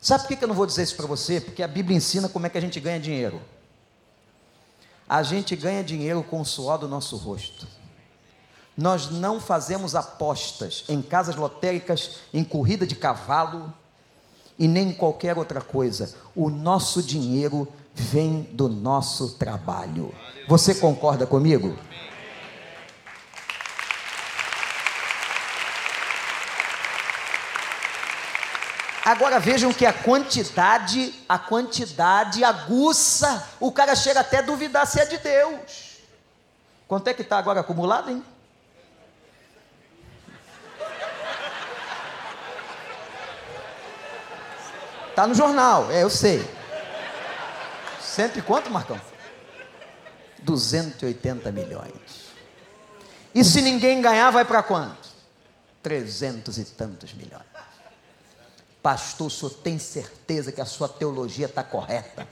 Sabe por que eu não vou dizer isso para você? Porque a Bíblia ensina como é que a gente ganha dinheiro. A gente ganha dinheiro com o suor do nosso rosto. Nós não fazemos apostas em casas lotéricas, em corrida de cavalo e nem em qualquer outra coisa. O nosso dinheiro vem do nosso trabalho. Você concorda comigo? Agora vejam que a quantidade, a quantidade aguça, o cara chega até a duvidar se é de Deus. Quanto é que está agora acumulado, hein? Está no jornal, é, eu sei. Cento e quanto, Marcão? 280 milhões. E se ninguém ganhar, vai para quanto? Trezentos e tantos milhões. Pastor, o senhor tem certeza que a sua teologia está correta?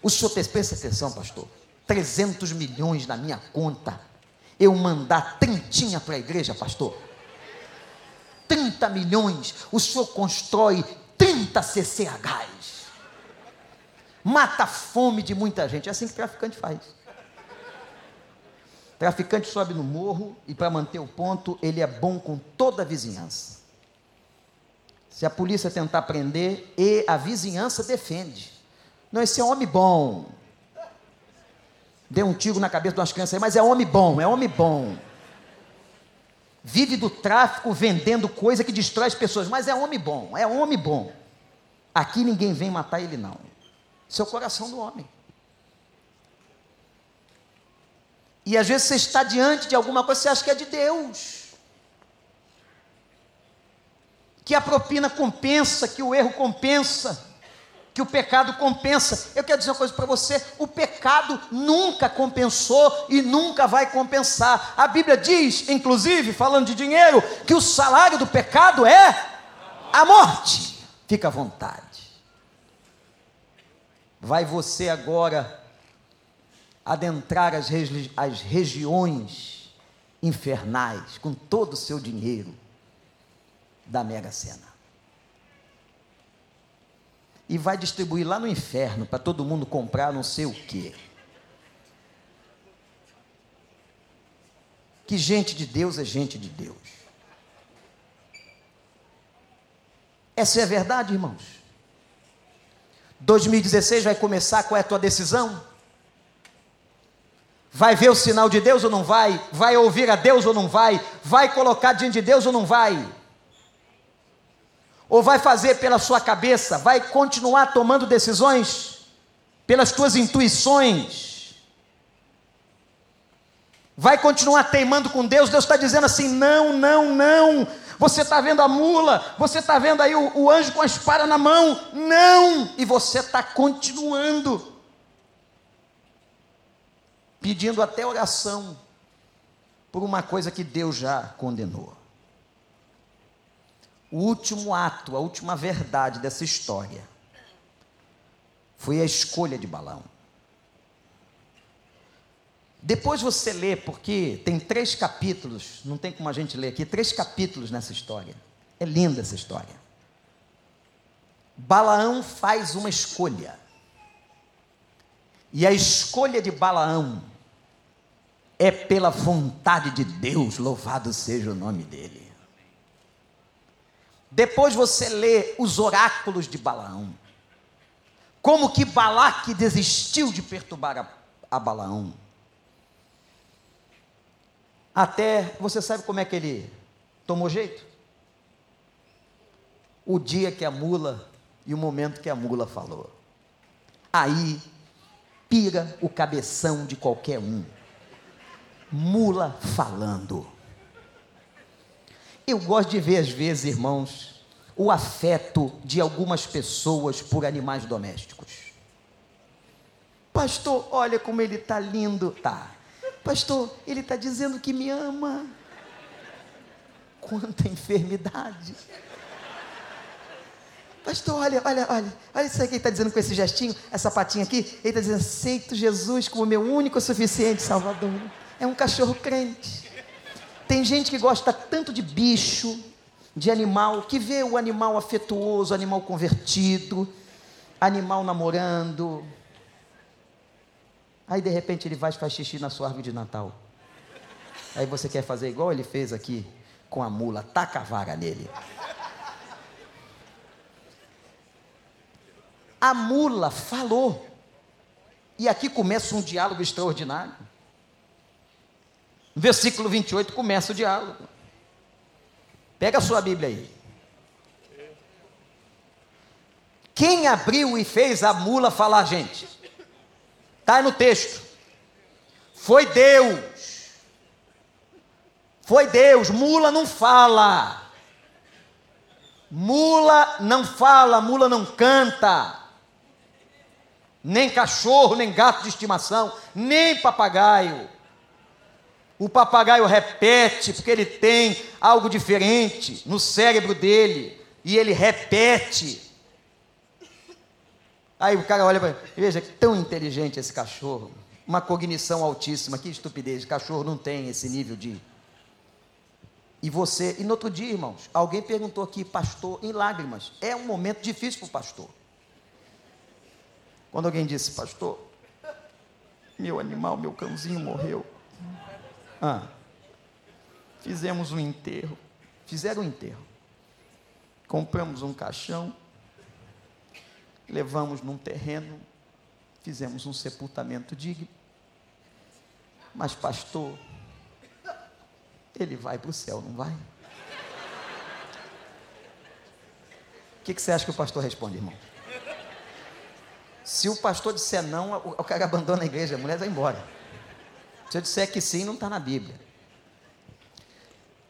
O senhor pensa atenção, pastor. 300 milhões na minha conta. Eu mandar trintinha para a igreja, pastor. 30 milhões. O senhor constrói 30 CCHs. Mata a fome de muita gente. É assim que traficante faz. Traficante sobe no morro e para manter o ponto, ele é bom com toda a vizinhança. Se a polícia tentar prender, e a vizinhança defende. Não, esse é homem bom. Deu um tiro na cabeça de umas crianças aí, mas é homem bom, é homem bom. Vive do tráfico vendendo coisa que destrói as pessoas, mas é homem bom, é homem bom. Aqui ninguém vem matar ele, não. Seu coração do homem. E às vezes você está diante de alguma coisa, você acha que é de Deus. Que a propina compensa, que o erro compensa, que o pecado compensa. Eu quero dizer uma coisa para você: o pecado nunca compensou e nunca vai compensar. A Bíblia diz, inclusive, falando de dinheiro, que o salário do pecado é a morte. Fica à vontade. Vai você agora adentrar as, regi as regiões infernais com todo o seu dinheiro da Mega Sena. E vai distribuir lá no inferno para todo mundo comprar não sei o quê. Que gente de Deus é gente de Deus. Essa é a verdade, irmãos. 2016 vai começar, qual é a tua decisão? Vai ver o sinal de Deus ou não vai? Vai ouvir a Deus ou não vai? Vai colocar diante de Deus ou não vai? Ou vai fazer pela sua cabeça? Vai continuar tomando decisões pelas tuas intuições? Vai continuar teimando com Deus? Deus está dizendo assim: não, não, não. Você está vendo a mula, você está vendo aí o, o, anjo com a espada na mão. Não! E você está continuando, pedindo até oração por uma coisa que Deus já condenou. O último ato, a última verdade dessa história foi a escolha de Balão. Depois você lê, porque tem três capítulos, não tem como a gente ler aqui, três capítulos nessa história. É linda essa história. Balaão faz uma escolha. E a escolha de Balaão é pela vontade de Deus, louvado seja o nome dele. Depois você lê os oráculos de Balaão. Como que Balaque desistiu de perturbar a, a Balaão até, você sabe como é que ele tomou jeito? O dia que a mula e o momento que a mula falou. Aí pira o cabeção de qualquer um. Mula falando. Eu gosto de ver às vezes, irmãos, o afeto de algumas pessoas por animais domésticos. Pastor, olha como ele está lindo. Tá. Pastor, ele está dizendo que me ama. Quanta enfermidade. Pastor, olha, olha, olha, olha isso aqui que ele está dizendo com esse gestinho, essa patinha aqui. Ele está dizendo: aceito Jesus como meu único suficiente Salvador. É um cachorro crente. Tem gente que gosta tanto de bicho, de animal, que vê o animal afetuoso, animal convertido, animal namorando, Aí de repente ele vai e faz xixi na sua árvore de Natal. Aí você quer fazer igual ele fez aqui com a mula, taca a vara nele. A mula falou. E aqui começa um diálogo extraordinário. Versículo 28 começa o diálogo. Pega a sua Bíblia aí. Quem abriu e fez a mula falar, gente? Está no texto. Foi Deus. Foi Deus. Mula não fala. Mula não fala, mula não canta. Nem cachorro, nem gato de estimação, nem papagaio. O papagaio repete, porque ele tem algo diferente no cérebro dele, e ele repete. Aí o cara olha para veja que tão inteligente esse cachorro, uma cognição altíssima, que estupidez, cachorro não tem esse nível de. E você, e no outro dia, irmãos, alguém perguntou aqui, pastor, em lágrimas, é um momento difícil para o pastor. Quando alguém disse, pastor, meu animal, meu cãozinho morreu. Ah, fizemos um enterro, fizeram um enterro, compramos um caixão, levamos num terreno, fizemos um sepultamento digno. Mas, pastor, ele vai para o céu, não vai? O que, que, você acha que o pastor responde, irmão? Se o pastor disser não, o, cara abandona a igreja, a mulher vai embora. Se eu disser que sim, não está na Bíblia.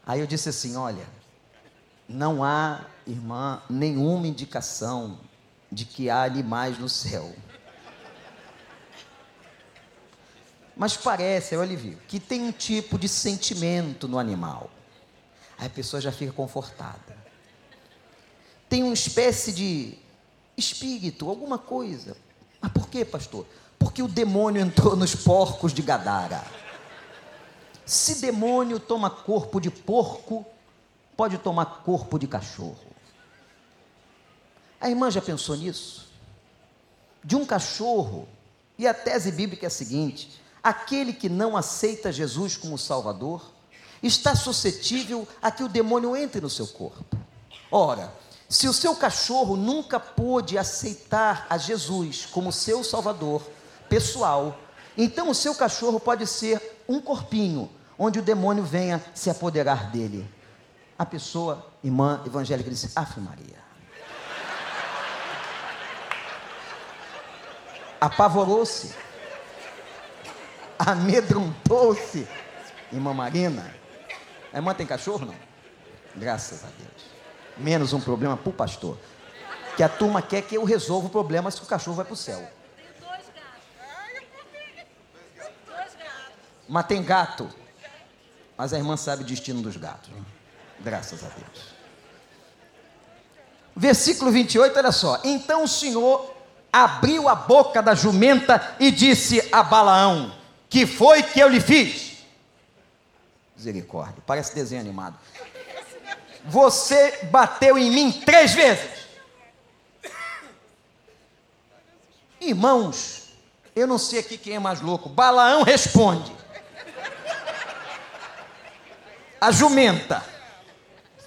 Aí eu disse assim: olha, não há, irmã, nenhuma indicação de que há animais no céu. Mas parece, eu alivio, que tem um tipo de sentimento no animal. Aí a pessoa já fica confortada. Tem uma espécie de espírito, alguma coisa. Mas por quê, pastor? Porque o demônio entrou nos porcos de Gadara. Se demônio toma corpo de porco, pode tomar corpo de cachorro. A irmã já pensou nisso? De um cachorro, e a tese bíblica é a seguinte: aquele que não aceita Jesus como Salvador está suscetível a que o demônio entre no seu corpo. Ora, se o seu cachorro nunca pôde aceitar a Jesus como seu Salvador pessoal, então o seu cachorro pode ser um corpinho onde o demônio venha se apoderar dele. A pessoa, irmã evangélica, disse: Ave Maria. Apavorou-se, amedrontou-se. Irmã Marina, a irmã tem cachorro? Não? Graças a Deus. Menos um problema para o pastor. Que a turma quer que eu resolva o problema se o cachorro vai para o céu. Mas tem gato. Mas a irmã sabe o destino dos gatos. Né? Graças a Deus. Versículo 28, olha só. Então o Senhor abriu a boca da jumenta e disse a Balaão: Que foi que eu lhe fiz? Misericórdia, parece desenho animado. Você bateu em mim três vezes. Irmãos, eu não sei aqui quem é mais louco. Balaão responde: a jumenta.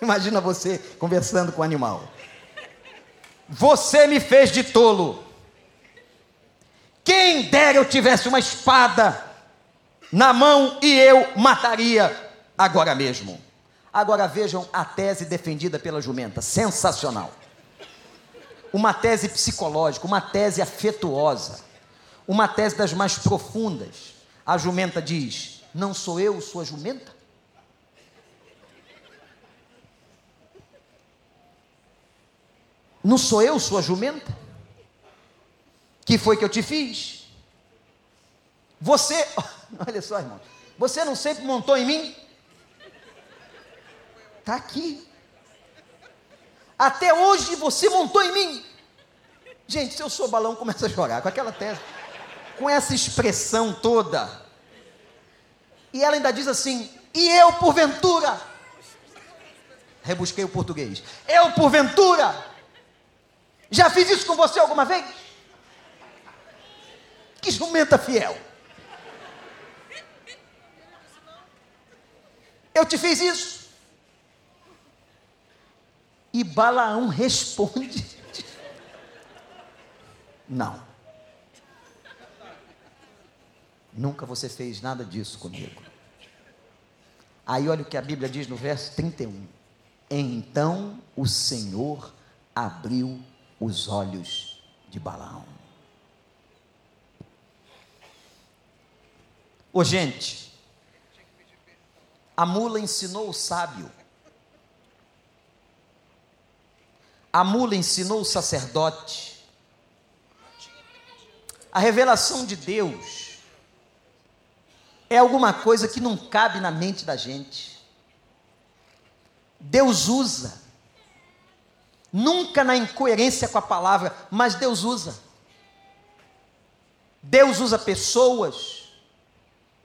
Imagina você conversando com o animal. Você me fez de tolo. Quem dera eu tivesse uma espada na mão e eu mataria agora mesmo. Agora vejam a tese defendida pela jumenta, sensacional. Uma tese psicológica, uma tese afetuosa, uma tese das mais profundas. A jumenta diz: Não sou eu sua jumenta? Não sou eu sua jumenta? Que foi que eu te fiz? Você, olha só, irmão, você não sempre montou em mim? Está aqui. Até hoje você montou em mim. Gente, se eu sou balão, começa a chorar com aquela tese, com essa expressão toda. E ela ainda diz assim: e eu porventura, rebusquei o português, eu porventura já fiz isso com você alguma vez? Que jumenta fiel. Eu te fiz isso. E Balaão responde: Não. Nunca você fez nada disso comigo. Aí olha o que a Bíblia diz no verso 31. Então o Senhor abriu os olhos de Balaão. Ô gente, a mula ensinou o sábio. A mula ensinou o sacerdote. A revelação de Deus é alguma coisa que não cabe na mente da gente. Deus usa Nunca na incoerência com a palavra, mas Deus usa. Deus usa pessoas,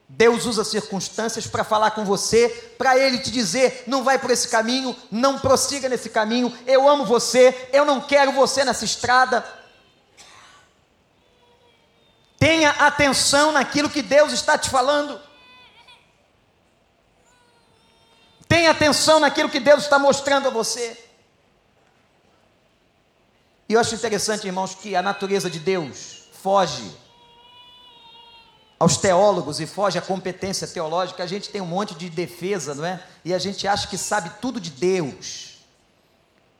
Deus usa circunstâncias para falar com você, para Ele te dizer: não vai por esse caminho, não prossiga nesse caminho, eu amo você, eu não quero você nessa estrada. Tenha atenção naquilo que Deus está te falando. Tenha atenção naquilo que Deus está mostrando a você. Eu acho interessante, irmãos, que a natureza de Deus foge aos teólogos e foge à competência teológica. A gente tem um monte de defesa, não é? E a gente acha que sabe tudo de Deus.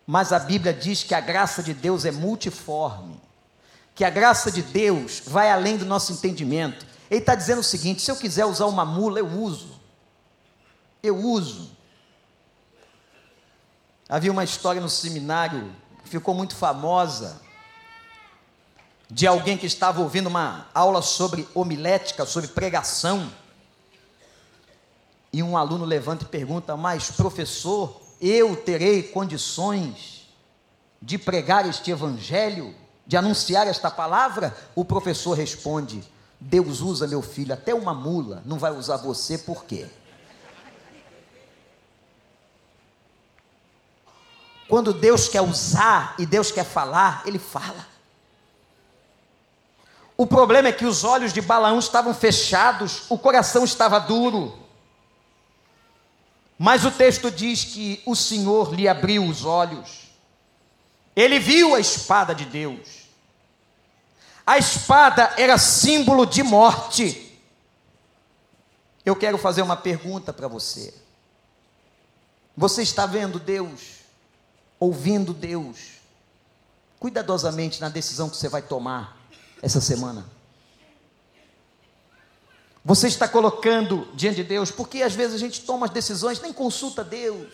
Mas a Bíblia diz que a graça de Deus é multiforme, que a graça de Deus vai além do nosso entendimento. Ele está dizendo o seguinte: se eu quiser usar uma mula, eu uso. Eu uso. Havia uma história no seminário ficou muito famosa de alguém que estava ouvindo uma aula sobre homilética, sobre pregação. E um aluno levanta e pergunta: Mas, professor, eu terei condições de pregar este evangelho, de anunciar esta palavra? O professor responde: Deus usa meu filho, até uma mula não vai usar você, por quê? Quando Deus quer usar e Deus quer falar, Ele fala. O problema é que os olhos de Balaão estavam fechados, o coração estava duro. Mas o texto diz que o Senhor lhe abriu os olhos. Ele viu a espada de Deus. A espada era símbolo de morte. Eu quero fazer uma pergunta para você. Você está vendo Deus? Ouvindo Deus? Cuidadosamente na decisão que você vai tomar essa semana. Você está colocando diante de Deus, porque às vezes a gente toma as decisões, nem consulta Deus.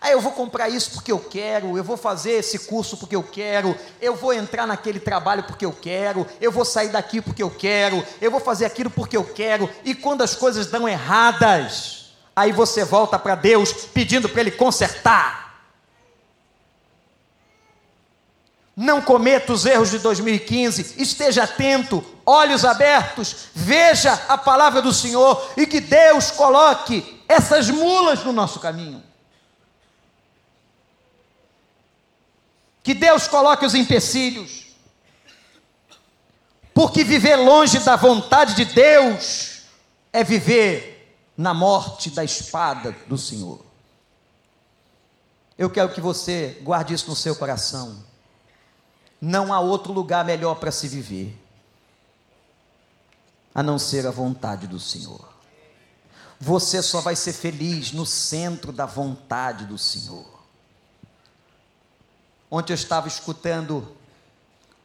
Ah, eu vou comprar isso porque eu quero, eu vou fazer esse curso porque eu quero, eu vou entrar naquele trabalho porque eu quero, eu vou sair daqui porque eu quero, eu vou fazer aquilo porque eu quero, e quando as coisas dão erradas, aí você volta para Deus pedindo para Ele consertar. Não cometa os erros de 2015, esteja atento, olhos abertos, veja a palavra do Senhor e que Deus coloque essas mulas no nosso caminho. Que Deus coloque os empecilhos. Porque viver longe da vontade de Deus é viver na morte da espada do Senhor. Eu quero que você guarde isso no seu coração. Não há outro lugar melhor para se viver a não ser a vontade do Senhor. Você só vai ser feliz no centro da vontade do Senhor. Ontem eu estava escutando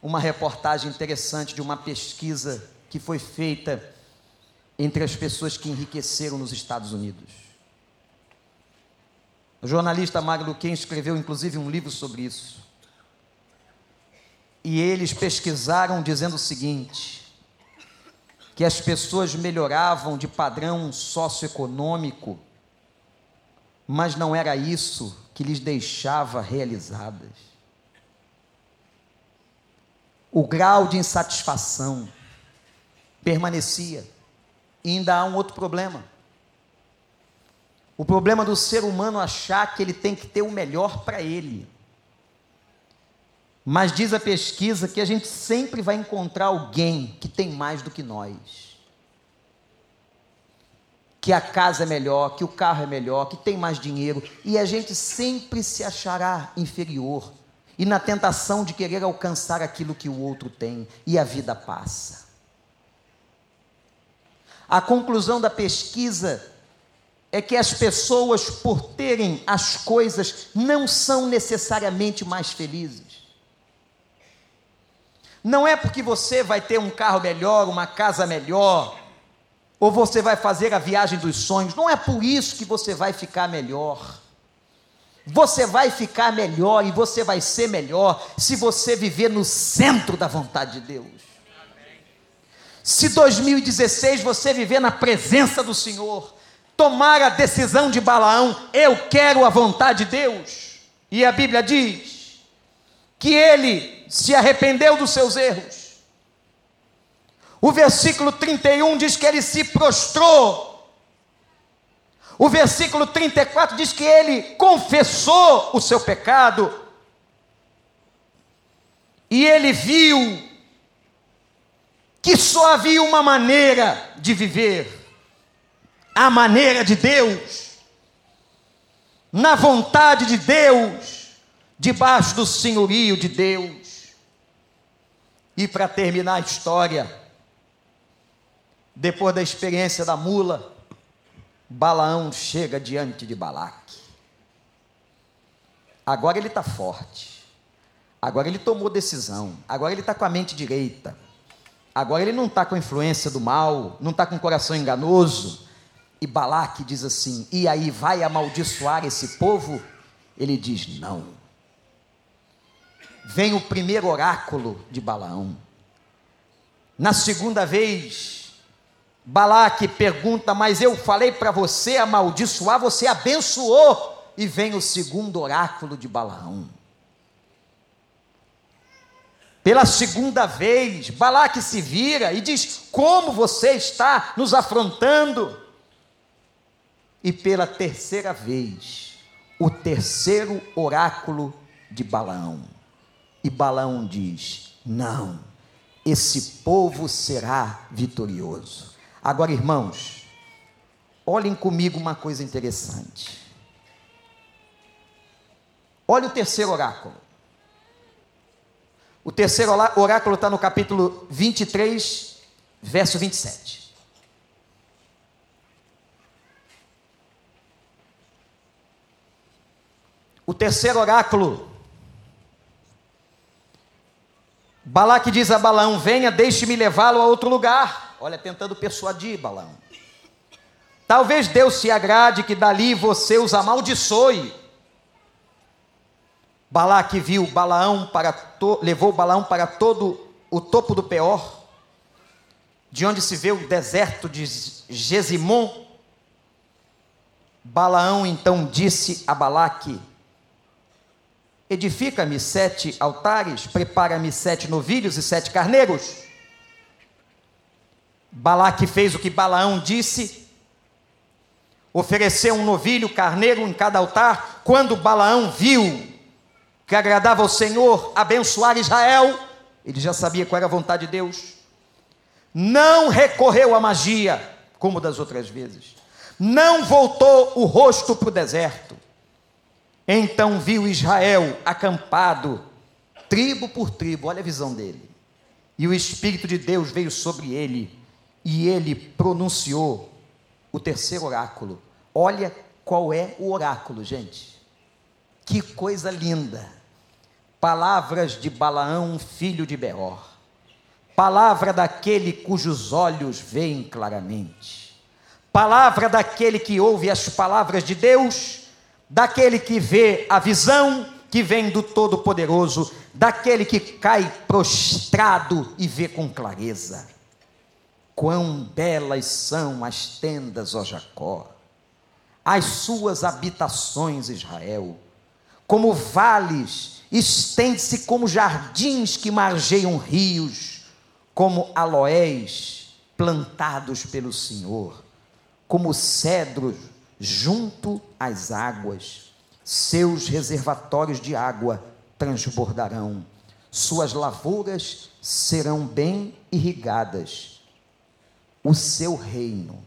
uma reportagem interessante de uma pesquisa que foi feita entre as pessoas que enriqueceram nos Estados Unidos. O jornalista Magno Ken escreveu inclusive um livro sobre isso. E eles pesquisaram dizendo o seguinte: que as pessoas melhoravam de padrão socioeconômico, mas não era isso que lhes deixava realizadas. O grau de insatisfação permanecia. E ainda há um outro problema. O problema do ser humano achar que ele tem que ter o melhor para ele. Mas diz a pesquisa que a gente sempre vai encontrar alguém que tem mais do que nós. Que a casa é melhor, que o carro é melhor, que tem mais dinheiro, e a gente sempre se achará inferior e na tentação de querer alcançar aquilo que o outro tem, e a vida passa. A conclusão da pesquisa é que as pessoas, por terem as coisas, não são necessariamente mais felizes. Não é porque você vai ter um carro melhor, uma casa melhor, ou você vai fazer a viagem dos sonhos, não é por isso que você vai ficar melhor. Você vai ficar melhor e você vai ser melhor se você viver no centro da vontade de Deus. Se 2016 você viver na presença do Senhor, tomar a decisão de Balaão, eu quero a vontade de Deus. E a Bíblia diz que ele se arrependeu dos seus erros. O versículo 31 diz que ele se prostrou. O versículo 34 diz que ele confessou o seu pecado. E ele viu que só havia uma maneira de viver a maneira de Deus, na vontade de Deus, debaixo do senhorio de Deus. E para terminar a história, depois da experiência da mula, Balaão chega diante de Balaque. Agora ele está forte. Agora ele tomou decisão. Agora ele está com a mente direita. Agora ele não está com a influência do mal, não está com o coração enganoso. E Balaque diz assim: E aí vai amaldiçoar esse povo? Ele diz: Não. Vem o primeiro oráculo de Balaão. Na segunda vez, Balaque pergunta: Mas eu falei para você amaldiçoar, você abençoou. E vem o segundo oráculo de Balaão. Pela segunda vez, Balaque se vira e diz: Como você está nos afrontando? E pela terceira vez, o terceiro oráculo de Balaão. E Balaão diz: Não, esse povo será vitorioso. Agora, irmãos, olhem comigo uma coisa interessante. Olha o terceiro oráculo. O terceiro oráculo está no capítulo 23, verso 27. O terceiro oráculo. Balaque diz a Balaão: Venha, deixe-me levá-lo a outro lugar. Olha, tentando persuadir Balaão. Talvez Deus se agrade que dali você os amaldiçoe Balaque viu Balaão para to, levou Balaão para todo o topo do Peor, de onde se vê o deserto de Gesimon. Balaão então disse a Balaque: Edifica-me sete altares, prepara-me sete novilhos e sete carneiros. Balaque fez o que Balaão disse, ofereceu um novilho, carneiro em cada altar. Quando Balaão viu que agradava ao Senhor abençoar Israel, ele já sabia qual era a vontade de Deus. Não recorreu à magia, como das outras vezes. Não voltou o rosto para o deserto. Então viu Israel acampado, tribo por tribo, olha a visão dele. E o Espírito de Deus veio sobre ele, e ele pronunciou o terceiro oráculo. Olha qual é o oráculo, gente. Que coisa linda palavras de Balaão, filho de Beor, palavra daquele cujos olhos veem claramente, palavra daquele que ouve as palavras de Deus, daquele que vê a visão que vem do Todo-Poderoso, daquele que cai prostrado e vê com clareza. Quão belas são as tendas, ó Jacó, as suas habitações, Israel, como vales estende-se como jardins que margeiam rios, como aloés plantados pelo Senhor, como cedros junto às águas. Seus reservatórios de água transbordarão, suas lavouras serão bem irrigadas. O seu reino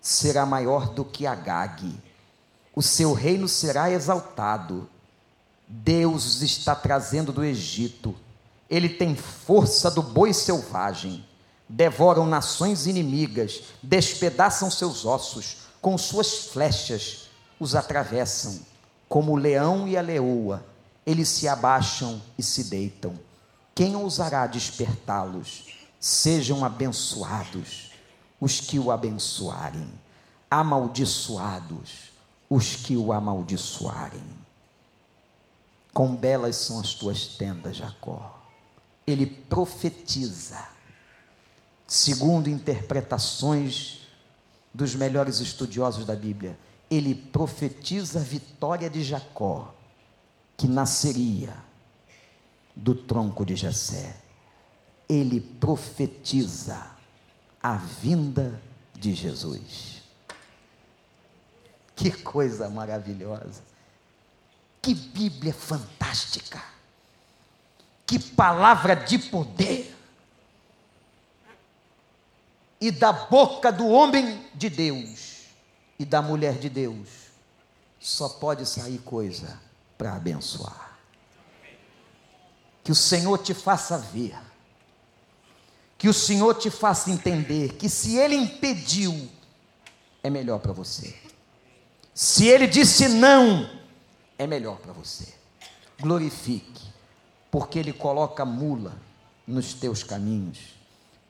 será maior do que Agag, o seu reino será exaltado Deus está trazendo do Egito. Ele tem força do boi selvagem. Devoram nações inimigas, despedaçam seus ossos, com suas flechas os atravessam. Como o leão e a leoa, eles se abaixam e se deitam. Quem ousará despertá-los? Sejam abençoados os que o abençoarem, amaldiçoados os que o amaldiçoarem. Quão belas são as tuas tendas, Jacó. Ele profetiza, segundo interpretações dos melhores estudiosos da Bíblia, ele profetiza a vitória de Jacó, que nasceria do tronco de Jessé. Ele profetiza a vinda de Jesus. Que coisa maravilhosa. Que Bíblia fantástica! Que palavra de poder! E da boca do homem de Deus e da mulher de Deus, só pode sair coisa para abençoar. Que o Senhor te faça ver, que o Senhor te faça entender que se Ele impediu, é melhor para você. Se Ele disse não, é melhor para você. Glorifique, porque Ele coloca mula nos teus caminhos.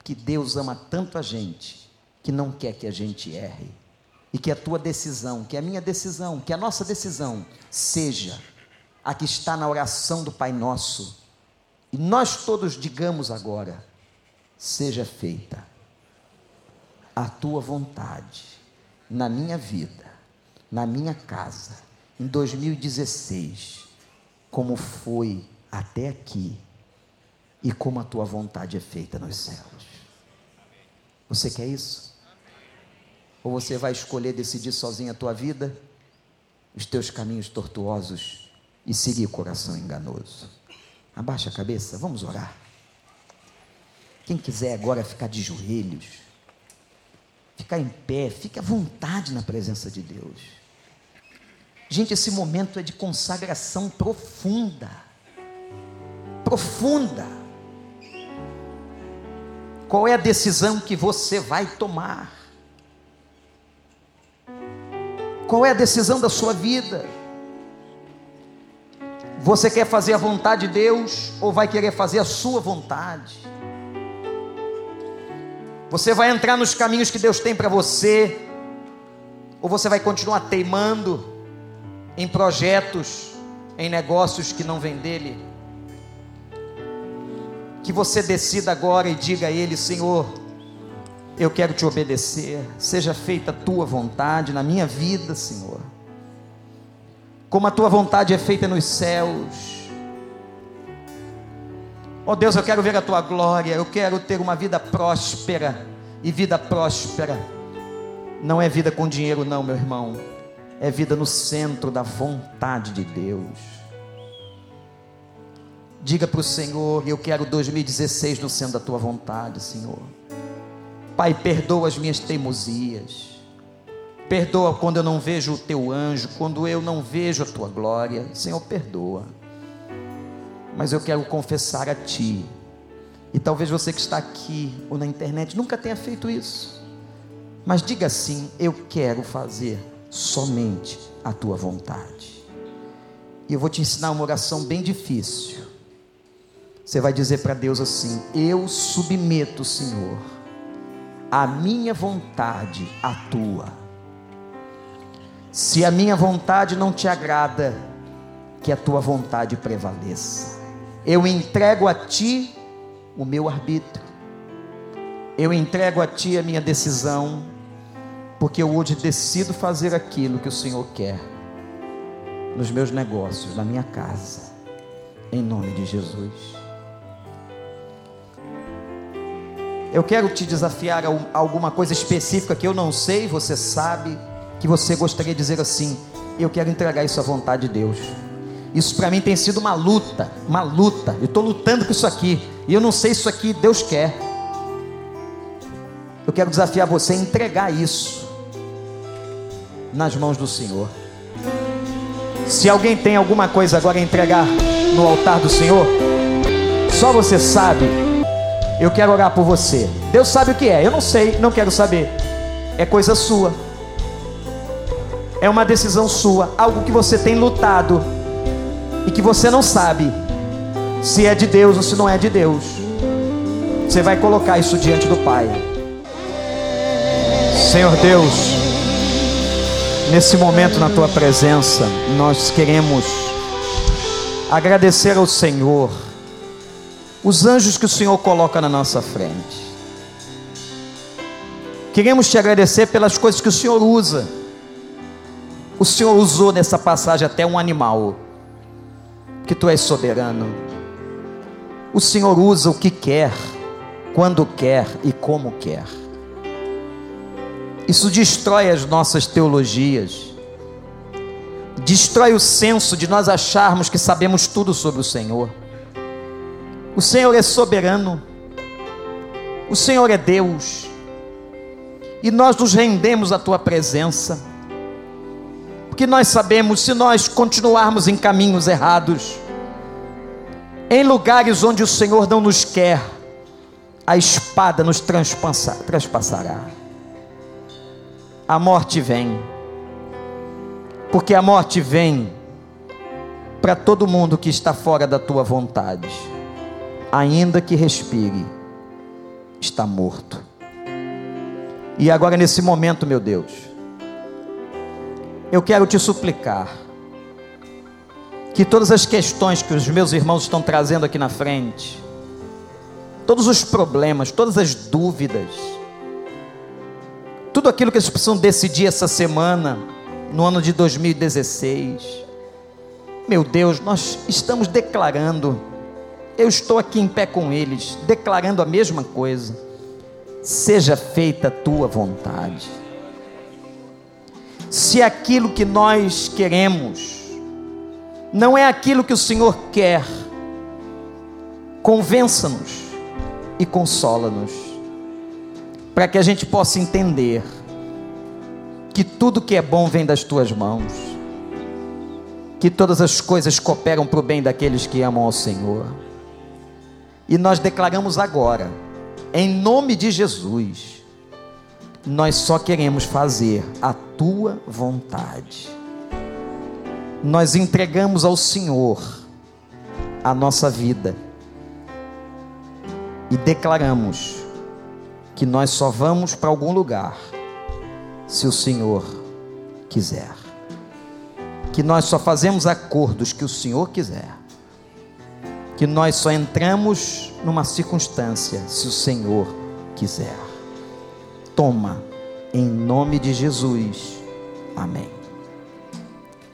Que Deus ama tanto a gente que não quer que a gente erre e que a tua decisão, que a minha decisão, que a nossa decisão seja a que está na oração do Pai Nosso. E nós todos digamos agora: seja feita a tua vontade na minha vida, na minha casa, em 2016, como foi até aqui e como a tua vontade é feita nos céus. Você quer isso? Ou você vai escolher decidir sozinho a tua vida, os teus caminhos tortuosos e seguir o coração enganoso? Abaixa a cabeça, vamos orar. Quem quiser agora ficar de joelhos, ficar em pé, fique à vontade na presença de Deus. Gente, esse momento é de consagração profunda. Profunda. Qual é a decisão que você vai tomar? Qual é a decisão da sua vida? Você quer fazer a vontade de Deus ou vai querer fazer a sua vontade? Você vai entrar nos caminhos que Deus tem para você ou você vai continuar teimando em projetos, em negócios que não vêm dele? Que você decida agora e diga a Ele: Senhor, eu quero te obedecer, seja feita a tua vontade na minha vida, Senhor. Como a tua vontade é feita nos céus. Ó oh Deus, eu quero ver a tua glória, eu quero ter uma vida próspera, e vida próspera não é vida com dinheiro, não, meu irmão, é vida no centro da vontade de Deus. Diga para o Senhor, eu quero 2016 no centro da tua vontade, Senhor. Pai, perdoa as minhas teimosias. Perdoa quando eu não vejo o teu anjo, quando eu não vejo a tua glória. Senhor, perdoa. Mas eu quero confessar a ti. E talvez você que está aqui ou na internet nunca tenha feito isso. Mas diga assim: eu quero fazer somente a tua vontade. E eu vou te ensinar uma oração bem difícil. Você vai dizer para Deus assim: Eu submeto, Senhor, a minha vontade à tua se a minha vontade não te agrada, que a tua vontade prevaleça. Eu entrego a ti o meu arbítrio. Eu entrego a ti a minha decisão, porque eu hoje decido fazer aquilo que o Senhor quer nos meus negócios, na minha casa. Em nome de Jesus. Eu quero te desafiar a alguma coisa específica que eu não sei, você sabe que você gostaria de dizer assim: Eu quero entregar isso à vontade de Deus. Isso para mim tem sido uma luta, uma luta. Eu estou lutando com isso aqui. E eu não sei se isso aqui Deus quer. Eu quero desafiar você a entregar isso nas mãos do Senhor. Se alguém tem alguma coisa agora a entregar no altar do Senhor, só você sabe. Eu quero orar por você. Deus sabe o que é. Eu não sei, não quero saber. É coisa sua é uma decisão sua, algo que você tem lutado e que você não sabe se é de Deus ou se não é de Deus. Você vai colocar isso diante do Pai. Senhor Deus, nesse momento na tua presença, nós queremos agradecer ao Senhor os anjos que o Senhor coloca na nossa frente. Queremos te agradecer pelas coisas que o Senhor usa o Senhor usou nessa passagem até um animal, que tu és soberano. O Senhor usa o que quer, quando quer e como quer. Isso destrói as nossas teologias, destrói o senso de nós acharmos que sabemos tudo sobre o Senhor. O Senhor é soberano, o Senhor é Deus, e nós nos rendemos à tua presença. Porque nós sabemos, se nós continuarmos em caminhos errados, em lugares onde o Senhor não nos quer, a espada nos transpassará. A morte vem, porque a morte vem para todo mundo que está fora da tua vontade, ainda que respire, está morto. E agora, nesse momento, meu Deus, eu quero te suplicar que todas as questões que os meus irmãos estão trazendo aqui na frente, todos os problemas, todas as dúvidas, tudo aquilo que eles precisam decidir essa semana, no ano de 2016. Meu Deus, nós estamos declarando, eu estou aqui em pé com eles, declarando a mesma coisa. Seja feita a tua vontade. Se aquilo que nós queremos não é aquilo que o Senhor quer, convença-nos e consola-nos, para que a gente possa entender que tudo que é bom vem das tuas mãos, que todas as coisas cooperam para o bem daqueles que amam ao Senhor. E nós declaramos agora, em nome de Jesus, nós só queremos fazer a tua vontade. Nós entregamos ao Senhor a nossa vida e declaramos que nós só vamos para algum lugar se o Senhor quiser. Que nós só fazemos acordos que o Senhor quiser. Que nós só entramos numa circunstância se o Senhor quiser. Toma, em nome de Jesus. Amém.